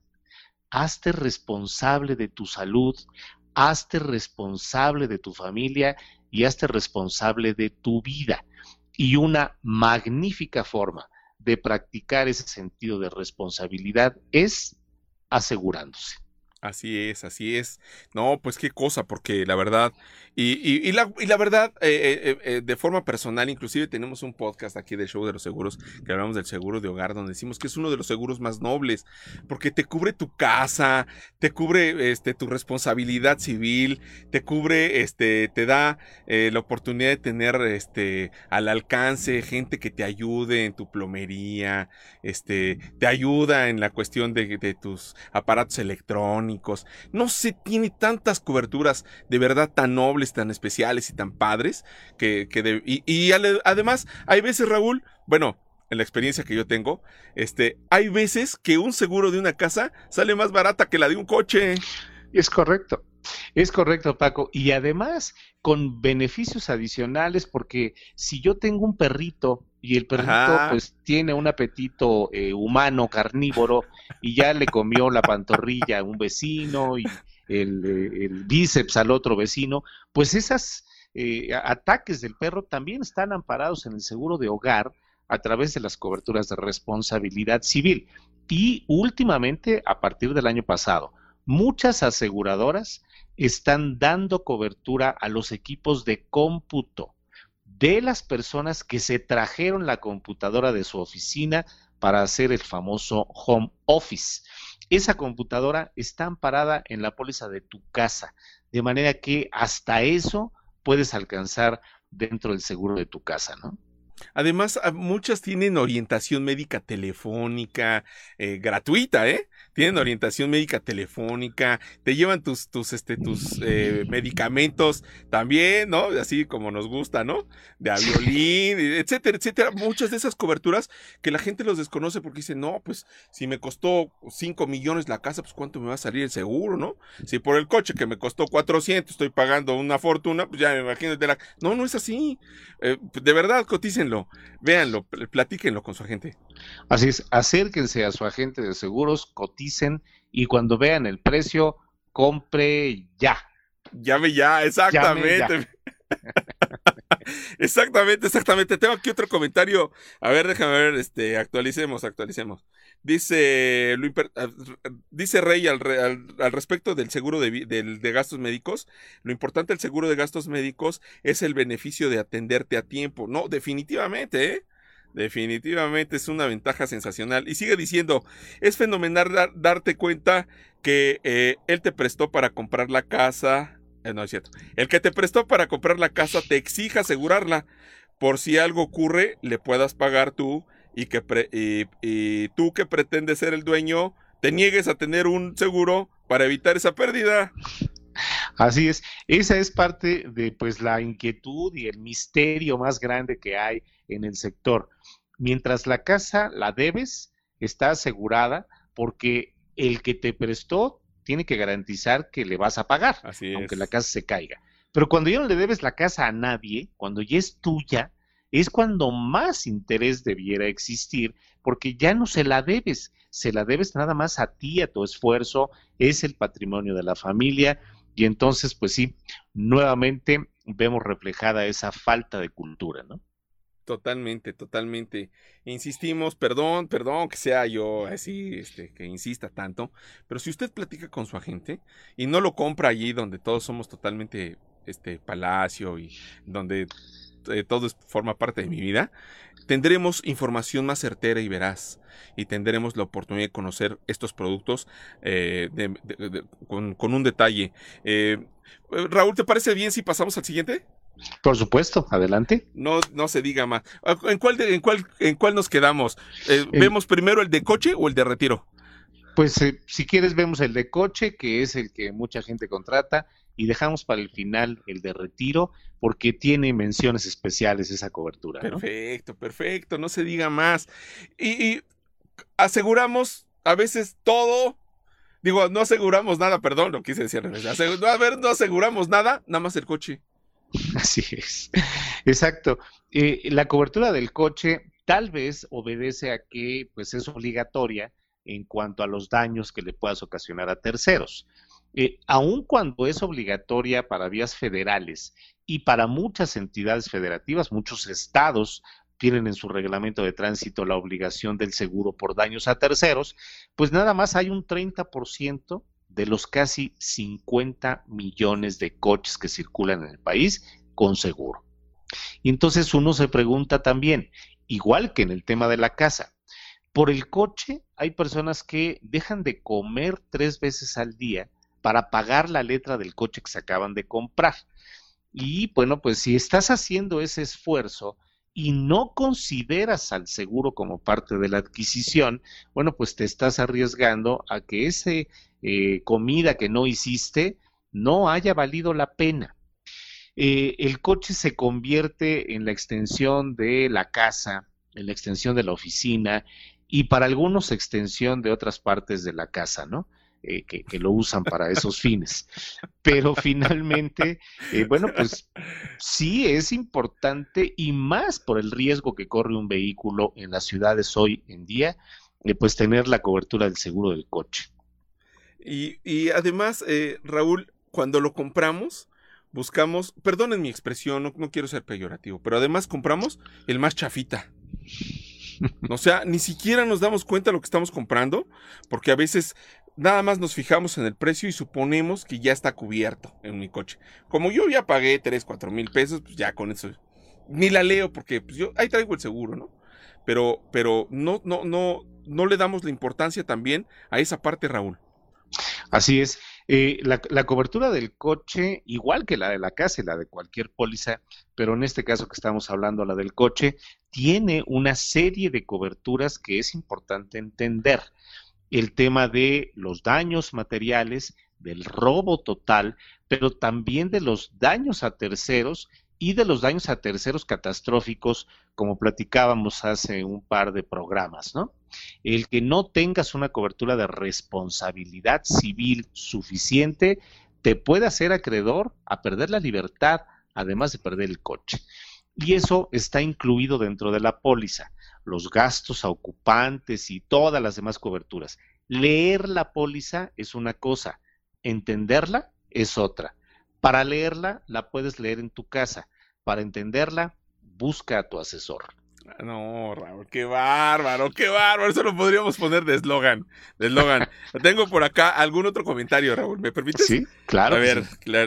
hazte responsable de tu salud, hazte responsable de tu familia y hazte responsable de tu vida. Y una magnífica forma de practicar ese sentido de responsabilidad es asegurándose. Así es, así es. No, pues qué cosa, porque la verdad, y, la, verdad, eh, eh, eh, de forma personal, inclusive tenemos un podcast aquí del Show de los Seguros, que hablamos del seguro de hogar, donde decimos que es uno de los seguros más nobles, porque te cubre tu casa, te cubre este, tu responsabilidad civil, te cubre, este, te da la oportunidad de tener este, al alcance gente que te ayude en tu plomería, este, te ayuda en la cuestión de, de tus aparatos electrónicos no se tiene tantas coberturas de verdad tan nobles, tan especiales y tan padres que, y, además hay veces, Raúl, bueno, en la experiencia que yo tengo, este, hay veces que un seguro de una casa sale más barata que la de un coche. Es correcto. Es correcto, Paco. Y además con beneficios adicionales, porque si yo tengo un perrito y el perrito pues tiene un apetito eh, humano, carnívoro, y ya le comió la pantorrilla a un vecino y el, eh, bíceps al otro vecino, pues esos eh, ataques del perro también están amparados en el seguro de hogar a través de las coberturas de responsabilidad civil. Y últimamente, a partir del año pasado, muchas aseguradoras están dando cobertura a los equipos de cómputo de las personas que se trajeron la computadora de su oficina para hacer el famoso home office. Esa computadora está amparada en la póliza de tu casa, de manera que hasta eso puedes alcanzar dentro del seguro de tu casa, ¿no? Además, muchas tienen orientación médica telefónica eh, gratuita, ¿eh? Tienen orientación médica telefónica, te llevan tus, tus, este, tus eh, medicamentos también, ¿no? Así como nos gusta, ¿no? De violín, etcétera, etcétera. Muchas de esas coberturas que la gente los desconoce porque dicen, no, pues si me costó 5 millones la casa, pues cuánto me va a salir el seguro, ¿no? Si por el coche que me costó 400 estoy pagando una fortuna, pues ya me imagino de la... No, no es así. Eh, de verdad, coticen véanlo, platíquenlo con su agente. Así es, acérquense a su agente de seguros, coticen y cuando vean el precio, compre ya. Llame ya, exactamente. exactamente, exactamente. Tengo aquí otro comentario. A ver, déjame ver, este, actualicemos, actualicemos. Dice, ah, dice Rey al, al, respecto del seguro de, de, gastos médicos, lo importante del seguro de gastos médicos es el beneficio de atenderte a tiempo. No, definitivamente, ¿eh? Definitivamente es una ventaja sensacional. Y sigue diciendo, es fenomenal darte cuenta que eh, él te prestó para comprar la casa. Eh, no es cierto. El que te prestó para comprar la casa te exija asegurarla. Por si algo ocurre, le puedas pagar tú y que y, tú que pretendes ser el dueño te niegues a tener un seguro para evitar esa pérdida. Así es, esa es parte de pues la inquietud y el misterio más grande que hay en el sector. Mientras la casa la debes, está asegurada porque el que te prestó tiene que garantizar que le vas a pagar, aunque la casa se caiga. Pero cuando ya no le debes la casa a nadie, cuando ya es tuya, es cuando más interés debiera existir, porque ya no se la debes, se la debes nada más a ti, a tu esfuerzo, es el patrimonio de la familia, y entonces, pues sí, nuevamente vemos reflejada esa falta de cultura, ¿no? Totalmente, totalmente. Insistimos, perdón, perdón que sea yo así, este, que insista tanto, pero si usted platica con su agente y no lo compra allí donde todos somos totalmente, este, palacio y donde eh, todo forma parte de mi vida, tendremos información más certera y veraz y tendremos la oportunidad de conocer estos productos eh, con, un detalle. Eh, Raúl, ¿te parece bien si pasamos al siguiente? Por supuesto, adelante. No, no se diga más. Ah, ¿En cuál, en cuál, en cuál nos quedamos? Eh, ¿Vemos primero el de coche o el de retiro? Pues eh, si quieres vemos el de coche, que es el que mucha gente contrata, y dejamos para el final el de retiro, porque tiene menciones especiales esa cobertura. Perfecto, perfecto, no se diga más. Y, aseguramos a veces todo. Digo, no aseguramos nada, perdón, lo quise decir. A ver, no aseguramos nada, nada más el coche. Así es. Exacto. Eh, la cobertura del coche tal vez obedece a que pues es obligatoria en cuanto a los daños que le puedas ocasionar a terceros. Eh, aun cuando es obligatoria para vías federales y para muchas entidades federativas, muchos estados tienen en su reglamento de tránsito la obligación del seguro por daños a terceros, pues nada más hay un 30% de los casi 50 millones de coches que circulan en el país con seguro. Y entonces uno se pregunta también, igual que en el tema de la casa, por el coche hay personas que dejan de comer tres veces al día para pagar la letra del coche que se acaban de comprar. Y bueno, pues si estás haciendo ese esfuerzo y no consideras al seguro como parte de la adquisición, bueno, pues te estás arriesgando a que ese eh, comida que no hiciste no haya valido la pena. Eh, el coche se convierte en la extensión de la casa, en la extensión de la oficina y para algunos extensión de otras partes de la casa, ¿no? Eh, que, lo usan para esos fines. Pero finalmente, bueno, pues sí es importante y más por el riesgo que corre un vehículo en las ciudades hoy en día, pues tener la cobertura del seguro del coche. Y, además, eh, Raúl, cuando lo compramos, buscamos, perdonen mi expresión, no, quiero ser peyorativo, pero además compramos el más chafita. O sea, ni siquiera nos damos cuenta de lo que estamos comprando, porque a veces nada más nos fijamos en el precio y suponemos que ya está cubierto en mi coche. Como yo ya pagué 3, 4 mil pesos, pues ya con eso ni la leo porque pues yo ahí traigo el seguro, ¿no? Pero, pero no, no, no, no le damos la importancia también a esa parte, Raúl. Así es. Eh, la, cobertura del coche, igual que la de la casa y la de cualquier póliza, pero en este caso que estamos hablando, la del coche, tiene una serie de coberturas que es importante entender. El tema de los daños materiales, del robo total, pero también de los daños a terceros y de los daños a terceros catastróficos, como platicábamos hace un par de programas, ¿no? El que no tengas una cobertura de responsabilidad civil suficiente te puede hacer acreedor a perder la libertad, además de perder el coche. Y eso está incluido dentro de la póliza, los gastos a ocupantes y todas las demás coberturas. Leer la póliza es una cosa, entenderla es otra. Para leerla, la puedes leer en tu casa. Para entenderla, busca a tu asesor. No, Raúl, qué bárbaro, qué bárbaro. Eso lo podríamos poner de eslogan. De eslogan. Tengo por acá algún otro comentario, Raúl. ¿Me permites? Sí, claro. A ver,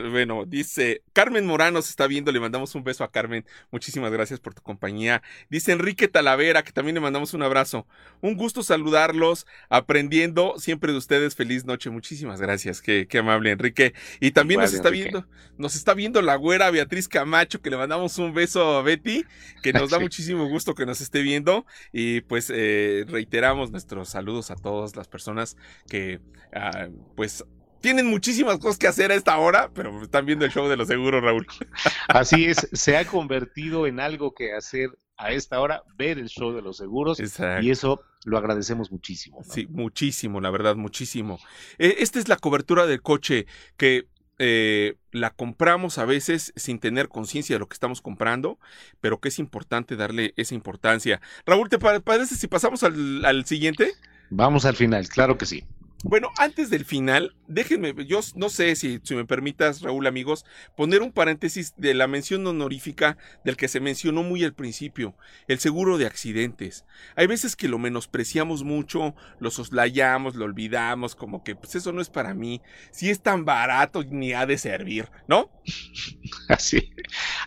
bueno, dice Carmen Morano se está viendo. Le mandamos un beso a Carmen. Muchísimas gracias por tu compañía. Dice Enrique Talavera, que también le mandamos un abrazo. Un gusto saludarlos, aprendiendo siempre de ustedes. Feliz noche. Muchísimas gracias. Qué, qué amable, Enrique. Y también nos está viendo, nos está viendo la güera Beatriz Camacho, que le mandamos un beso a Betty, que nos da muchísimo gusto que nos esté viendo y pues eh, reiteramos nuestros saludos a todas las personas que ah, pues tienen muchísimas cosas que hacer a esta hora, pero están viendo el show de los seguros, Raúl. Así es, se ha convertido en algo que hacer a esta hora, ver el show de los seguros, y eso lo agradecemos muchísimo. Sí, muchísimo, la verdad, muchísimo. Eh, esta es la cobertura del coche que eh, la compramos a veces sin tener conciencia de lo que estamos comprando, pero que es importante darle esa importancia. Raúl, ¿te parece si pasamos al, siguiente? Vamos al final, claro que sí. Bueno, antes del final, déjenme, yo no sé si, me permitas, Raúl, amigos, poner un paréntesis de la mención honorífica del que se mencionó muy al principio, el seguro de accidentes. Hay veces que lo menospreciamos mucho, lo soslayamos, lo olvidamos, como que pues eso no es para mí. Si es tan barato, ni ha de servir, ¿no? Así,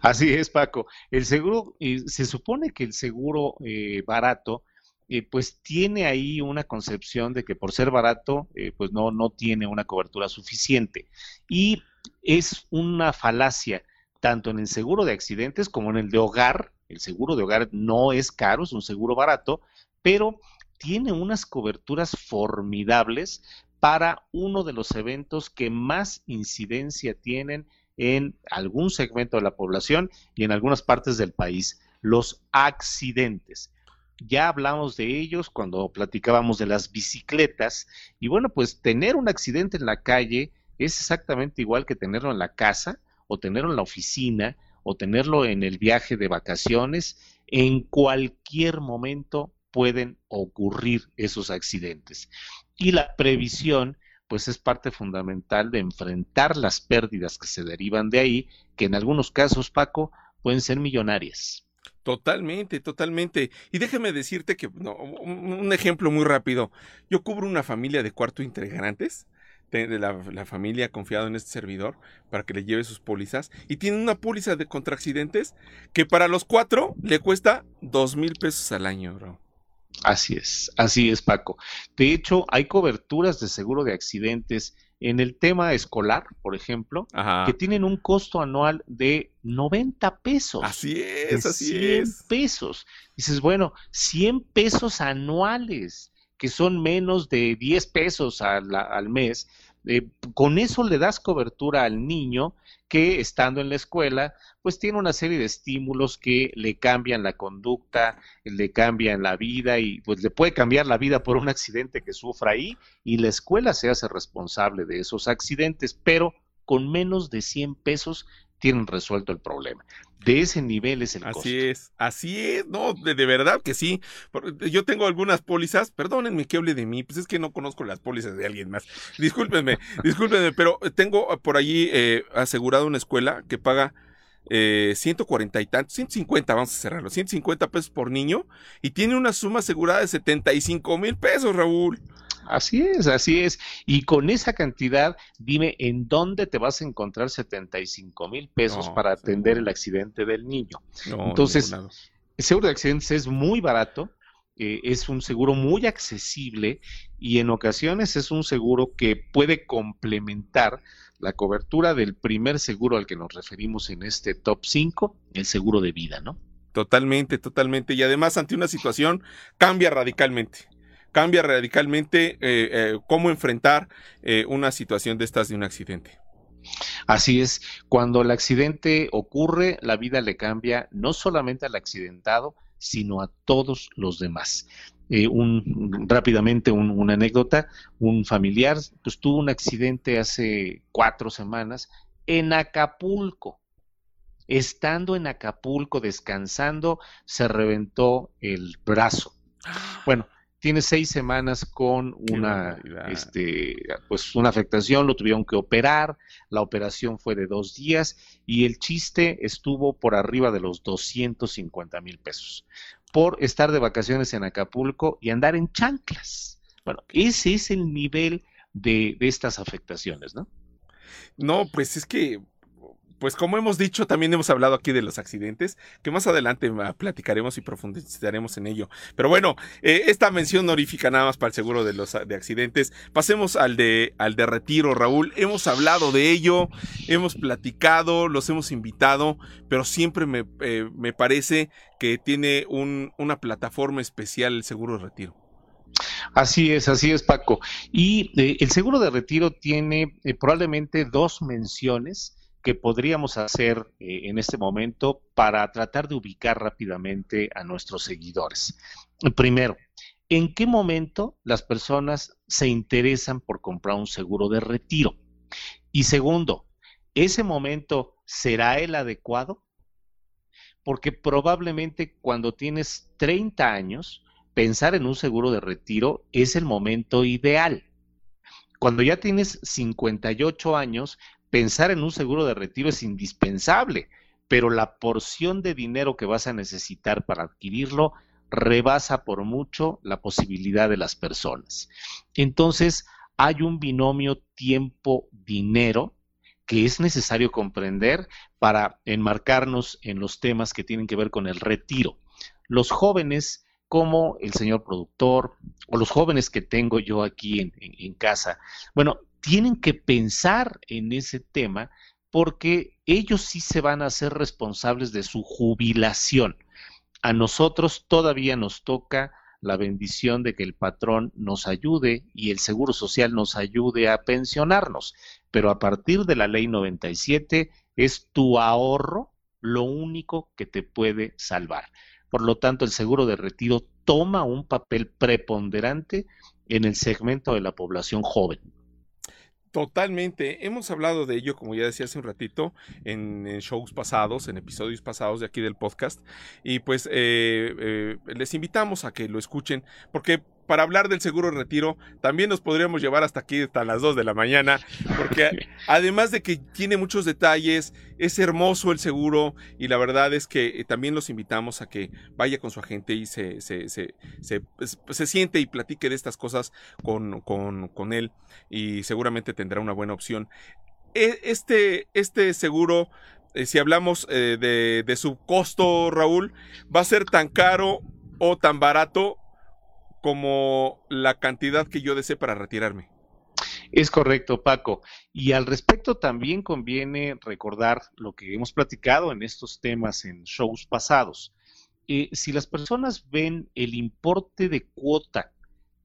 así es, Paco. El seguro, eh, se supone que el seguro eh, barato eh, pues tiene ahí una concepción de que por ser barato, eh, pues no, no tiene una cobertura suficiente. Y es una falacia, tanto en el seguro de accidentes como en el de hogar. El seguro de hogar no es caro, es un seguro barato, pero tiene unas coberturas formidables para uno de los eventos que más incidencia tienen en algún segmento de la población y en algunas partes del país, los accidentes. Ya hablamos de ellos cuando platicábamos de las bicicletas y bueno, pues tener un accidente en la calle es exactamente igual que tenerlo en la casa o tenerlo en la oficina o tenerlo en el viaje de vacaciones. En cualquier momento pueden ocurrir esos accidentes. Y la previsión, pues es parte fundamental de enfrentar las pérdidas que se derivan de ahí, que en algunos casos, Paco, pueden ser millonarias. Totalmente, totalmente. Y déjame decirte que un, ejemplo muy rápido. Yo cubro una familia de cuatro integrantes de, la, familia confiado en este servidor para que le lleve sus pólizas y tiene una póliza de contra accidentes que para los cuatro le cuesta dos mil pesos al año, bro. Así es, así es, Paco. De hecho, hay coberturas de seguro de accidentes en el tema escolar, por ejemplo, que tienen un costo anual de 90 pesos. Así es, así 100 pesos. Dices, bueno, 100 pesos anuales, que son menos de 10 pesos al, al mes, eh, con eso le das cobertura al niño que estando en la escuela, pues tiene una serie de estímulos que le cambian la conducta, le cambian la vida y pues le puede cambiar la vida por un accidente que sufra ahí y la escuela se hace responsable de esos accidentes, pero con menos de 100 pesos tienen resuelto el problema. De ese nivel es el así costo. Así es, así es, no, de, verdad que sí. Yo tengo algunas pólizas, perdónenme que hable de mí, pues es que no conozco las pólizas de alguien más. Discúlpenme, discúlpenme, pero tengo por allí eh, asegurado una escuela que paga eh, 140 y tantos, 150, vamos a cerrarlo, 150 pesos por niño y tiene una suma asegurada de 75 mil pesos, Raúl. Así es, así es. Y con esa cantidad, dime en dónde te vas a encontrar 75 mil pesos para atender el accidente del niño. Entonces, el seguro de accidentes es muy barato, eh, es un seguro muy accesible y en ocasiones es un seguro que puede complementar la cobertura del primer seguro al que nos referimos en este top 5, el seguro de vida, ¿no? Totalmente, totalmente. Y además ante una situación cambia radicalmente cambia radicalmente eh, eh, cómo enfrentar eh, una situación de estas de un accidente. Así es, cuando el accidente ocurre, la vida le cambia no solamente al accidentado, sino a todos los demás. Un, rápidamente una anécdota, un familiar pues, tuvo un accidente hace cuatro semanas en Acapulco. Estando en Acapulco descansando, se reventó el brazo. Bueno, tiene seis semanas con una, este, pues una afectación, lo tuvieron que operar, la operación fue de dos días y el chiste estuvo por arriba de los 250 mil pesos por estar de vacaciones en Acapulco y andar en chanclas. Bueno, ese es el nivel de, de estas afectaciones, ¿no? No, pues es que pues como hemos dicho, también hemos hablado aquí de los accidentes, que más adelante ah, platicaremos y profundizaremos en ello. Pero bueno, eh, esta mención honorífica nada más para el seguro de los de accidentes. Pasemos al de al de retiro, Raúl. Hemos hablado de ello, hemos platicado, los hemos invitado, pero siempre me, eh, me parece que tiene un, una plataforma especial el seguro de retiro. Así es, así es, Paco. Y eh, el seguro de retiro tiene probablemente dos menciones que podríamos hacer eh, en este momento para tratar de ubicar rápidamente a nuestros seguidores? Primero, ¿en qué momento las personas se interesan por comprar un seguro de retiro? Y segundo, ¿ese momento será el adecuado? Porque probablemente cuando tienes 30 años, pensar en un seguro de retiro es el momento ideal. Cuando ya tienes 58 años, pensar en un seguro de retiro es indispensable, pero la porción de dinero que vas a necesitar para adquirirlo rebasa por mucho la posibilidad de las personas. Entonces, hay un binomio tiempo-dinero que es necesario comprender para enmarcarnos en los temas que tienen que ver con el retiro. Los jóvenes, como el señor productor, o los jóvenes que tengo yo aquí en, casa, bueno, tienen que pensar en ese tema porque ellos sí se van a ser responsables de su jubilación. A nosotros todavía nos toca la bendición de que el patrón nos ayude y el Seguro Social nos ayude a pensionarnos. Pero a partir de la ley 97 es tu ahorro lo único que te puede salvar. Por lo tanto, el seguro de retiro toma un papel preponderante en el segmento de la población joven. Totalmente. Hemos hablado de ello, como ya decía hace un ratito, en, shows pasados, en episodios pasados de aquí del podcast. Y pues eh, eh, les invitamos a que lo escuchen, porque para hablar del seguro retiro, también nos podríamos llevar hasta aquí, hasta las 2 de la mañana, porque además de que tiene muchos detalles, es hermoso el seguro y la verdad es que eh, también los invitamos a que vaya con su agente y se, se, se, se, pues, siente y platique de estas cosas con, con, con él y seguramente tendrá una buena opción. E, este, este seguro eh, si hablamos eh, de, de, su costo, Raúl, va a ser tan caro o tan barato como la cantidad que yo desee para retirarme. Es correcto, Paco. Y al respecto también conviene recordar lo que hemos platicado en estos temas en shows pasados. Eh, si las personas ven el importe de cuota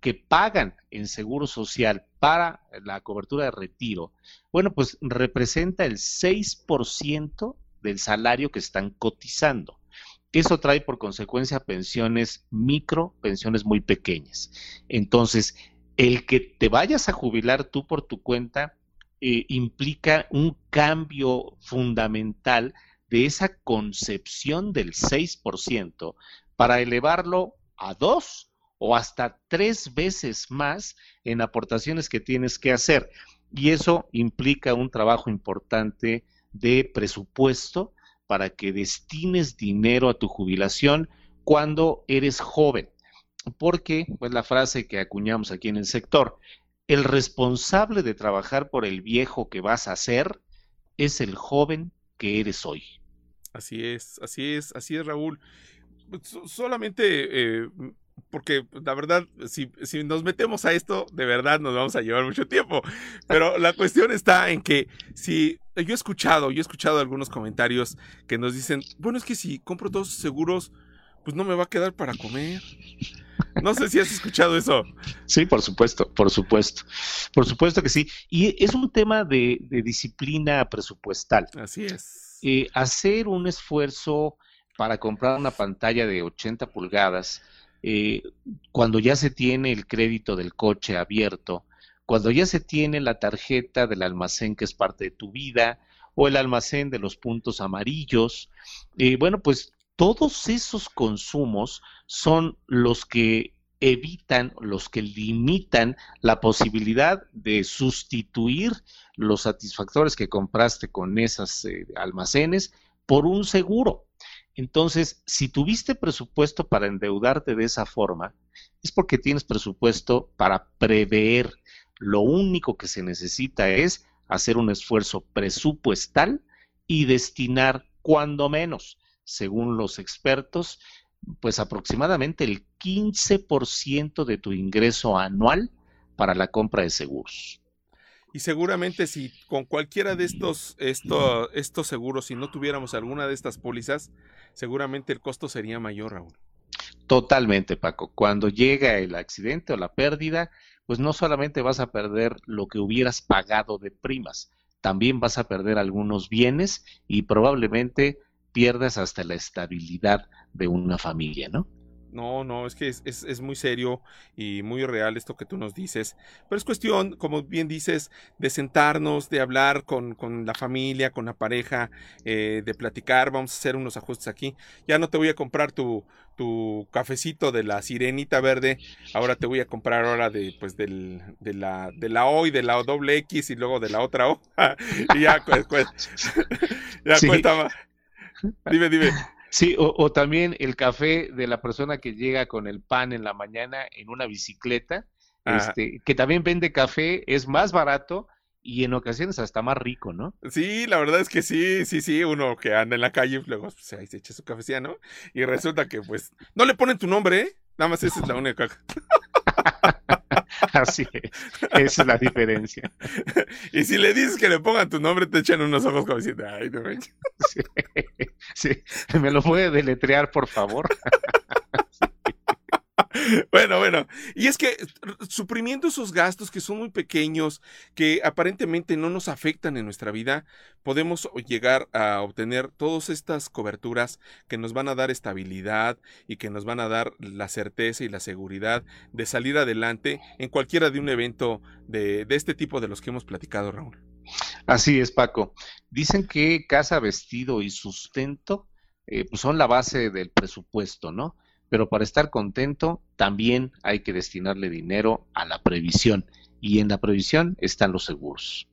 que pagan en seguro social para la cobertura de retiro, bueno, pues representa el 6% del salario que están cotizando. Eso trae por consecuencia pensiones micro, pensiones muy pequeñas. Entonces, el que te vayas a jubilar tú por tu cuenta eh, implica un cambio fundamental de esa concepción del 6% para elevarlo a dos o hasta tres veces más en aportaciones que tienes que hacer. Y eso implica un trabajo importante de presupuesto para que destines dinero a tu jubilación cuando eres joven. Porque, pues la frase que acuñamos aquí en el sector, el responsable de trabajar por el viejo que vas a ser es el joven que eres hoy. Así es, así es, así es, Raúl. Solamente eh, porque la verdad, si, si, nos metemos a esto, de verdad nos vamos a llevar mucho tiempo. Pero la cuestión está en que si yo he escuchado, yo he escuchado algunos comentarios que nos dicen, bueno, es que si compro todos seguros, pues no me va a quedar para comer. No sé si has escuchado eso. Sí, por supuesto, por supuesto. Por supuesto que sí. Y es un tema de, disciplina presupuestal. Así es. Eh, hacer un esfuerzo para comprar una pantalla de 80 pulgadas eh, cuando ya se tiene el crédito del coche abierto, cuando ya se tiene la tarjeta del almacén que es parte de tu vida, o el almacén de los puntos amarillos, eh, bueno, pues todos esos consumos son los que evitan, los que limitan la posibilidad de sustituir los satisfactores que compraste con esos eh, almacenes por un seguro. Entonces, si tuviste presupuesto para endeudarte de esa forma, es porque tienes presupuesto para prever. Lo único que se necesita es hacer un esfuerzo presupuestal y destinar cuando menos, según los expertos, pues aproximadamente el 15% de tu ingreso anual para la compra de seguros. Y seguramente si con cualquiera de estos, estos, estos seguros, si no tuviéramos alguna de estas pólizas, seguramente el costo sería mayor, Raúl. Totalmente, Paco. Cuando llega el accidente o la pérdida, pues no solamente vas a perder lo que hubieras pagado de primas, también vas a perder algunos bienes y probablemente pierdas hasta la estabilidad de una familia, ¿no? No, no, es que es, es, muy serio y muy real esto que tú nos dices. Pero es cuestión, como bien dices, de sentarnos, de hablar con, con la familia, con la pareja, eh, de platicar. Vamos a hacer unos ajustes aquí. Ya no te voy a comprar tu, tu cafecito de la sirenita verde. Ahora te voy a comprar ahora de, pues, del, de, la, de la O y de la doble X y luego de la otra O. y ya, ya cuenta más. Dime, dime. Sí, o, también el café de la persona que llega con el pan en la mañana en una bicicleta, este, que también vende café, es más barato y en ocasiones hasta más rico, ¿no? Sí, la verdad es que sí, sí, sí, uno que anda en la calle, luego pues, ahí se echa su cafecía, ¿no? Y resulta que pues no le ponen tu nombre, ¿eh? Nada más esa es la única. Así es, esa es la diferencia. y si le dices que le pongan tu nombre, te echan unos ojos como diciendo, ay, no sí, sí, me lo puede deletrear, por favor. bueno, bueno. Y es que suprimiendo esos gastos que son muy pequeños, que aparentemente no nos afectan en nuestra vida, podemos llegar a obtener todas estas coberturas que nos van a dar estabilidad y que nos van a dar la certeza y la seguridad de salir adelante en cualquiera de un evento de, este tipo de los que hemos platicado, Raúl. Así es, Paco. Dicen que casa, vestido y sustento eh, pues son la base del presupuesto, ¿no? Pero para estar contento también hay que destinarle dinero a la previsión y en la previsión están los seguros.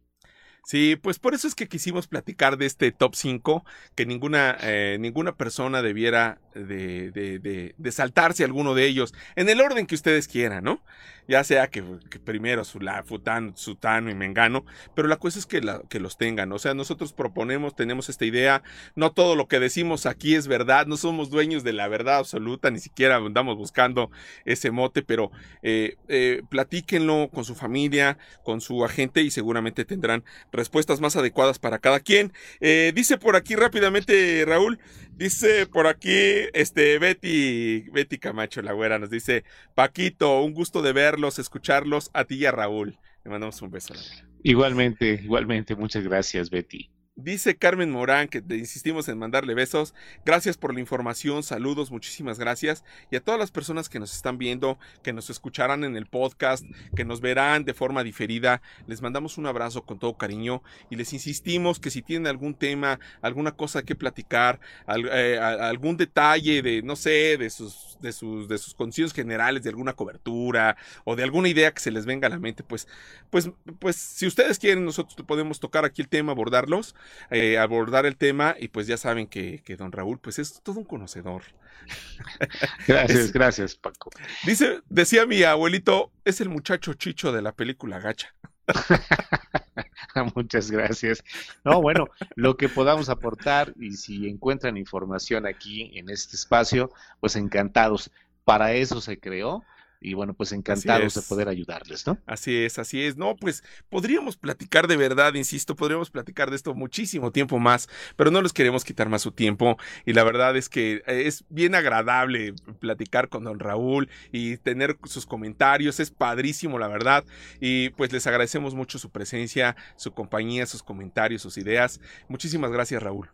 Sí, pues por eso es que quisimos platicar de este top 5, que ninguna, eh, ninguna persona debiera de, de, de, saltarse alguno de ellos, en el orden que ustedes quieran, ¿no? Ya sea que, primero Sutano y Mengano, pero la cosa es que los tengan, o sea, nosotros proponemos, tenemos esta idea, no todo lo que decimos aquí es verdad, no somos dueños de la verdad absoluta, ni siquiera andamos buscando ese mote, pero eh, eh, platíquenlo con su familia, con su agente y seguramente tendrán respuestas más adecuadas para cada quien. Eh, dice por aquí rápidamente Raúl, dice por aquí este Betty, Betty Camacho, la güera, nos dice, Paquito, un gusto de verlos, escucharlos a ti y a Raúl. Le mandamos un beso. Igualmente, igualmente, muchas gracias, Betty. Dice Carmen Morán que te insistimos en mandarle besos. Gracias por la información, saludos, muchísimas gracias. Y a todas las personas que nos están viendo, que nos escucharán en el podcast, que nos verán de forma diferida, les mandamos un abrazo con todo cariño y les insistimos que si tienen algún tema, alguna cosa que platicar, eh, algún detalle de, no sé, de sus, de sus, de sus generales, de alguna cobertura o de alguna idea que se les venga a la mente, pues, pues, pues, si ustedes quieren, nosotros podemos tocar aquí el tema, abordarlos eh, abordar el tema y pues ya saben que, don Raúl pues es todo un conocedor. Gracias, gracias Paco. Dice, decía mi abuelito, es el muchacho chicho de la película Gacha. Muchas gracias. No, bueno, lo que podamos aportar y si encuentran información aquí en este espacio, pues encantados. Para eso se creó y bueno, pues encantados de poder ayudarles, ¿no? Así es, así es. No, pues podríamos platicar de verdad, insisto, podríamos platicar de esto muchísimo tiempo más, pero no les queremos quitar más su tiempo y la verdad es que es bien agradable platicar con don Raúl y tener sus comentarios, es padrísimo, la verdad, y pues les agradecemos mucho su presencia, su compañía, sus comentarios, sus ideas. Muchísimas gracias, Raúl.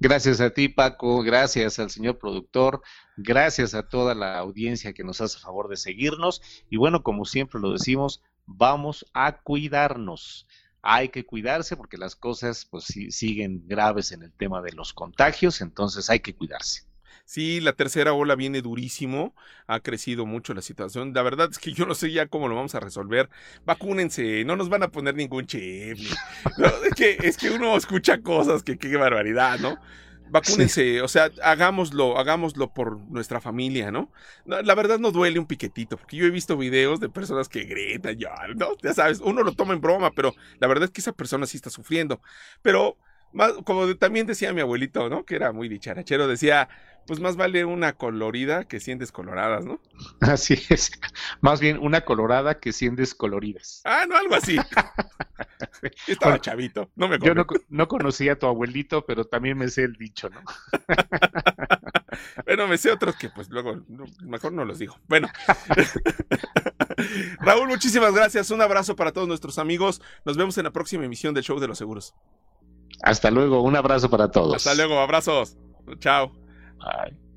Gracias a ti, Paco, gracias al señor productor, gracias a toda la audiencia que nos hace favor de seguirnos y bueno, como siempre lo decimos, vamos a cuidarnos. Hay que cuidarse porque las cosas pues siguen graves en el tema de los contagios, entonces hay que cuidarse. Sí, la tercera ola viene durísimo, ha crecido mucho la situación. La verdad es que yo no sé ya cómo lo vamos a resolver. Vacúnense, no nos van a poner ningún chip. es, que, es que uno escucha cosas que qué barbaridad, ¿no? Vacúnense, o sea, hagámoslo, hagámoslo por nuestra familia, ¿no? La verdad no duele un piquetito, porque yo he visto videos de personas que gritan, ya, ¿no? Ya sabes, uno lo toma en broma, pero la verdad es que esa persona sí está sufriendo. Pero, como también decía mi abuelito, ¿no? Que era muy dicharachero, decía, pues más vale una colorida que 100 descoloradas, ¿no? Así es. Más bien una colorada que 100 descoloridas. Ah, no, algo así. Estaba chavito, no me Yo no, no, conocía a tu abuelito, pero también me sé el dicho, ¿no? bueno, me sé otros que pues luego mejor no los digo. Bueno. Raúl, muchísimas gracias. Un abrazo para todos nuestros amigos. Nos vemos en la próxima emisión del Show de los Seguros. Hasta luego, un abrazo para todos. Hasta luego, abrazos. Chao. Bye.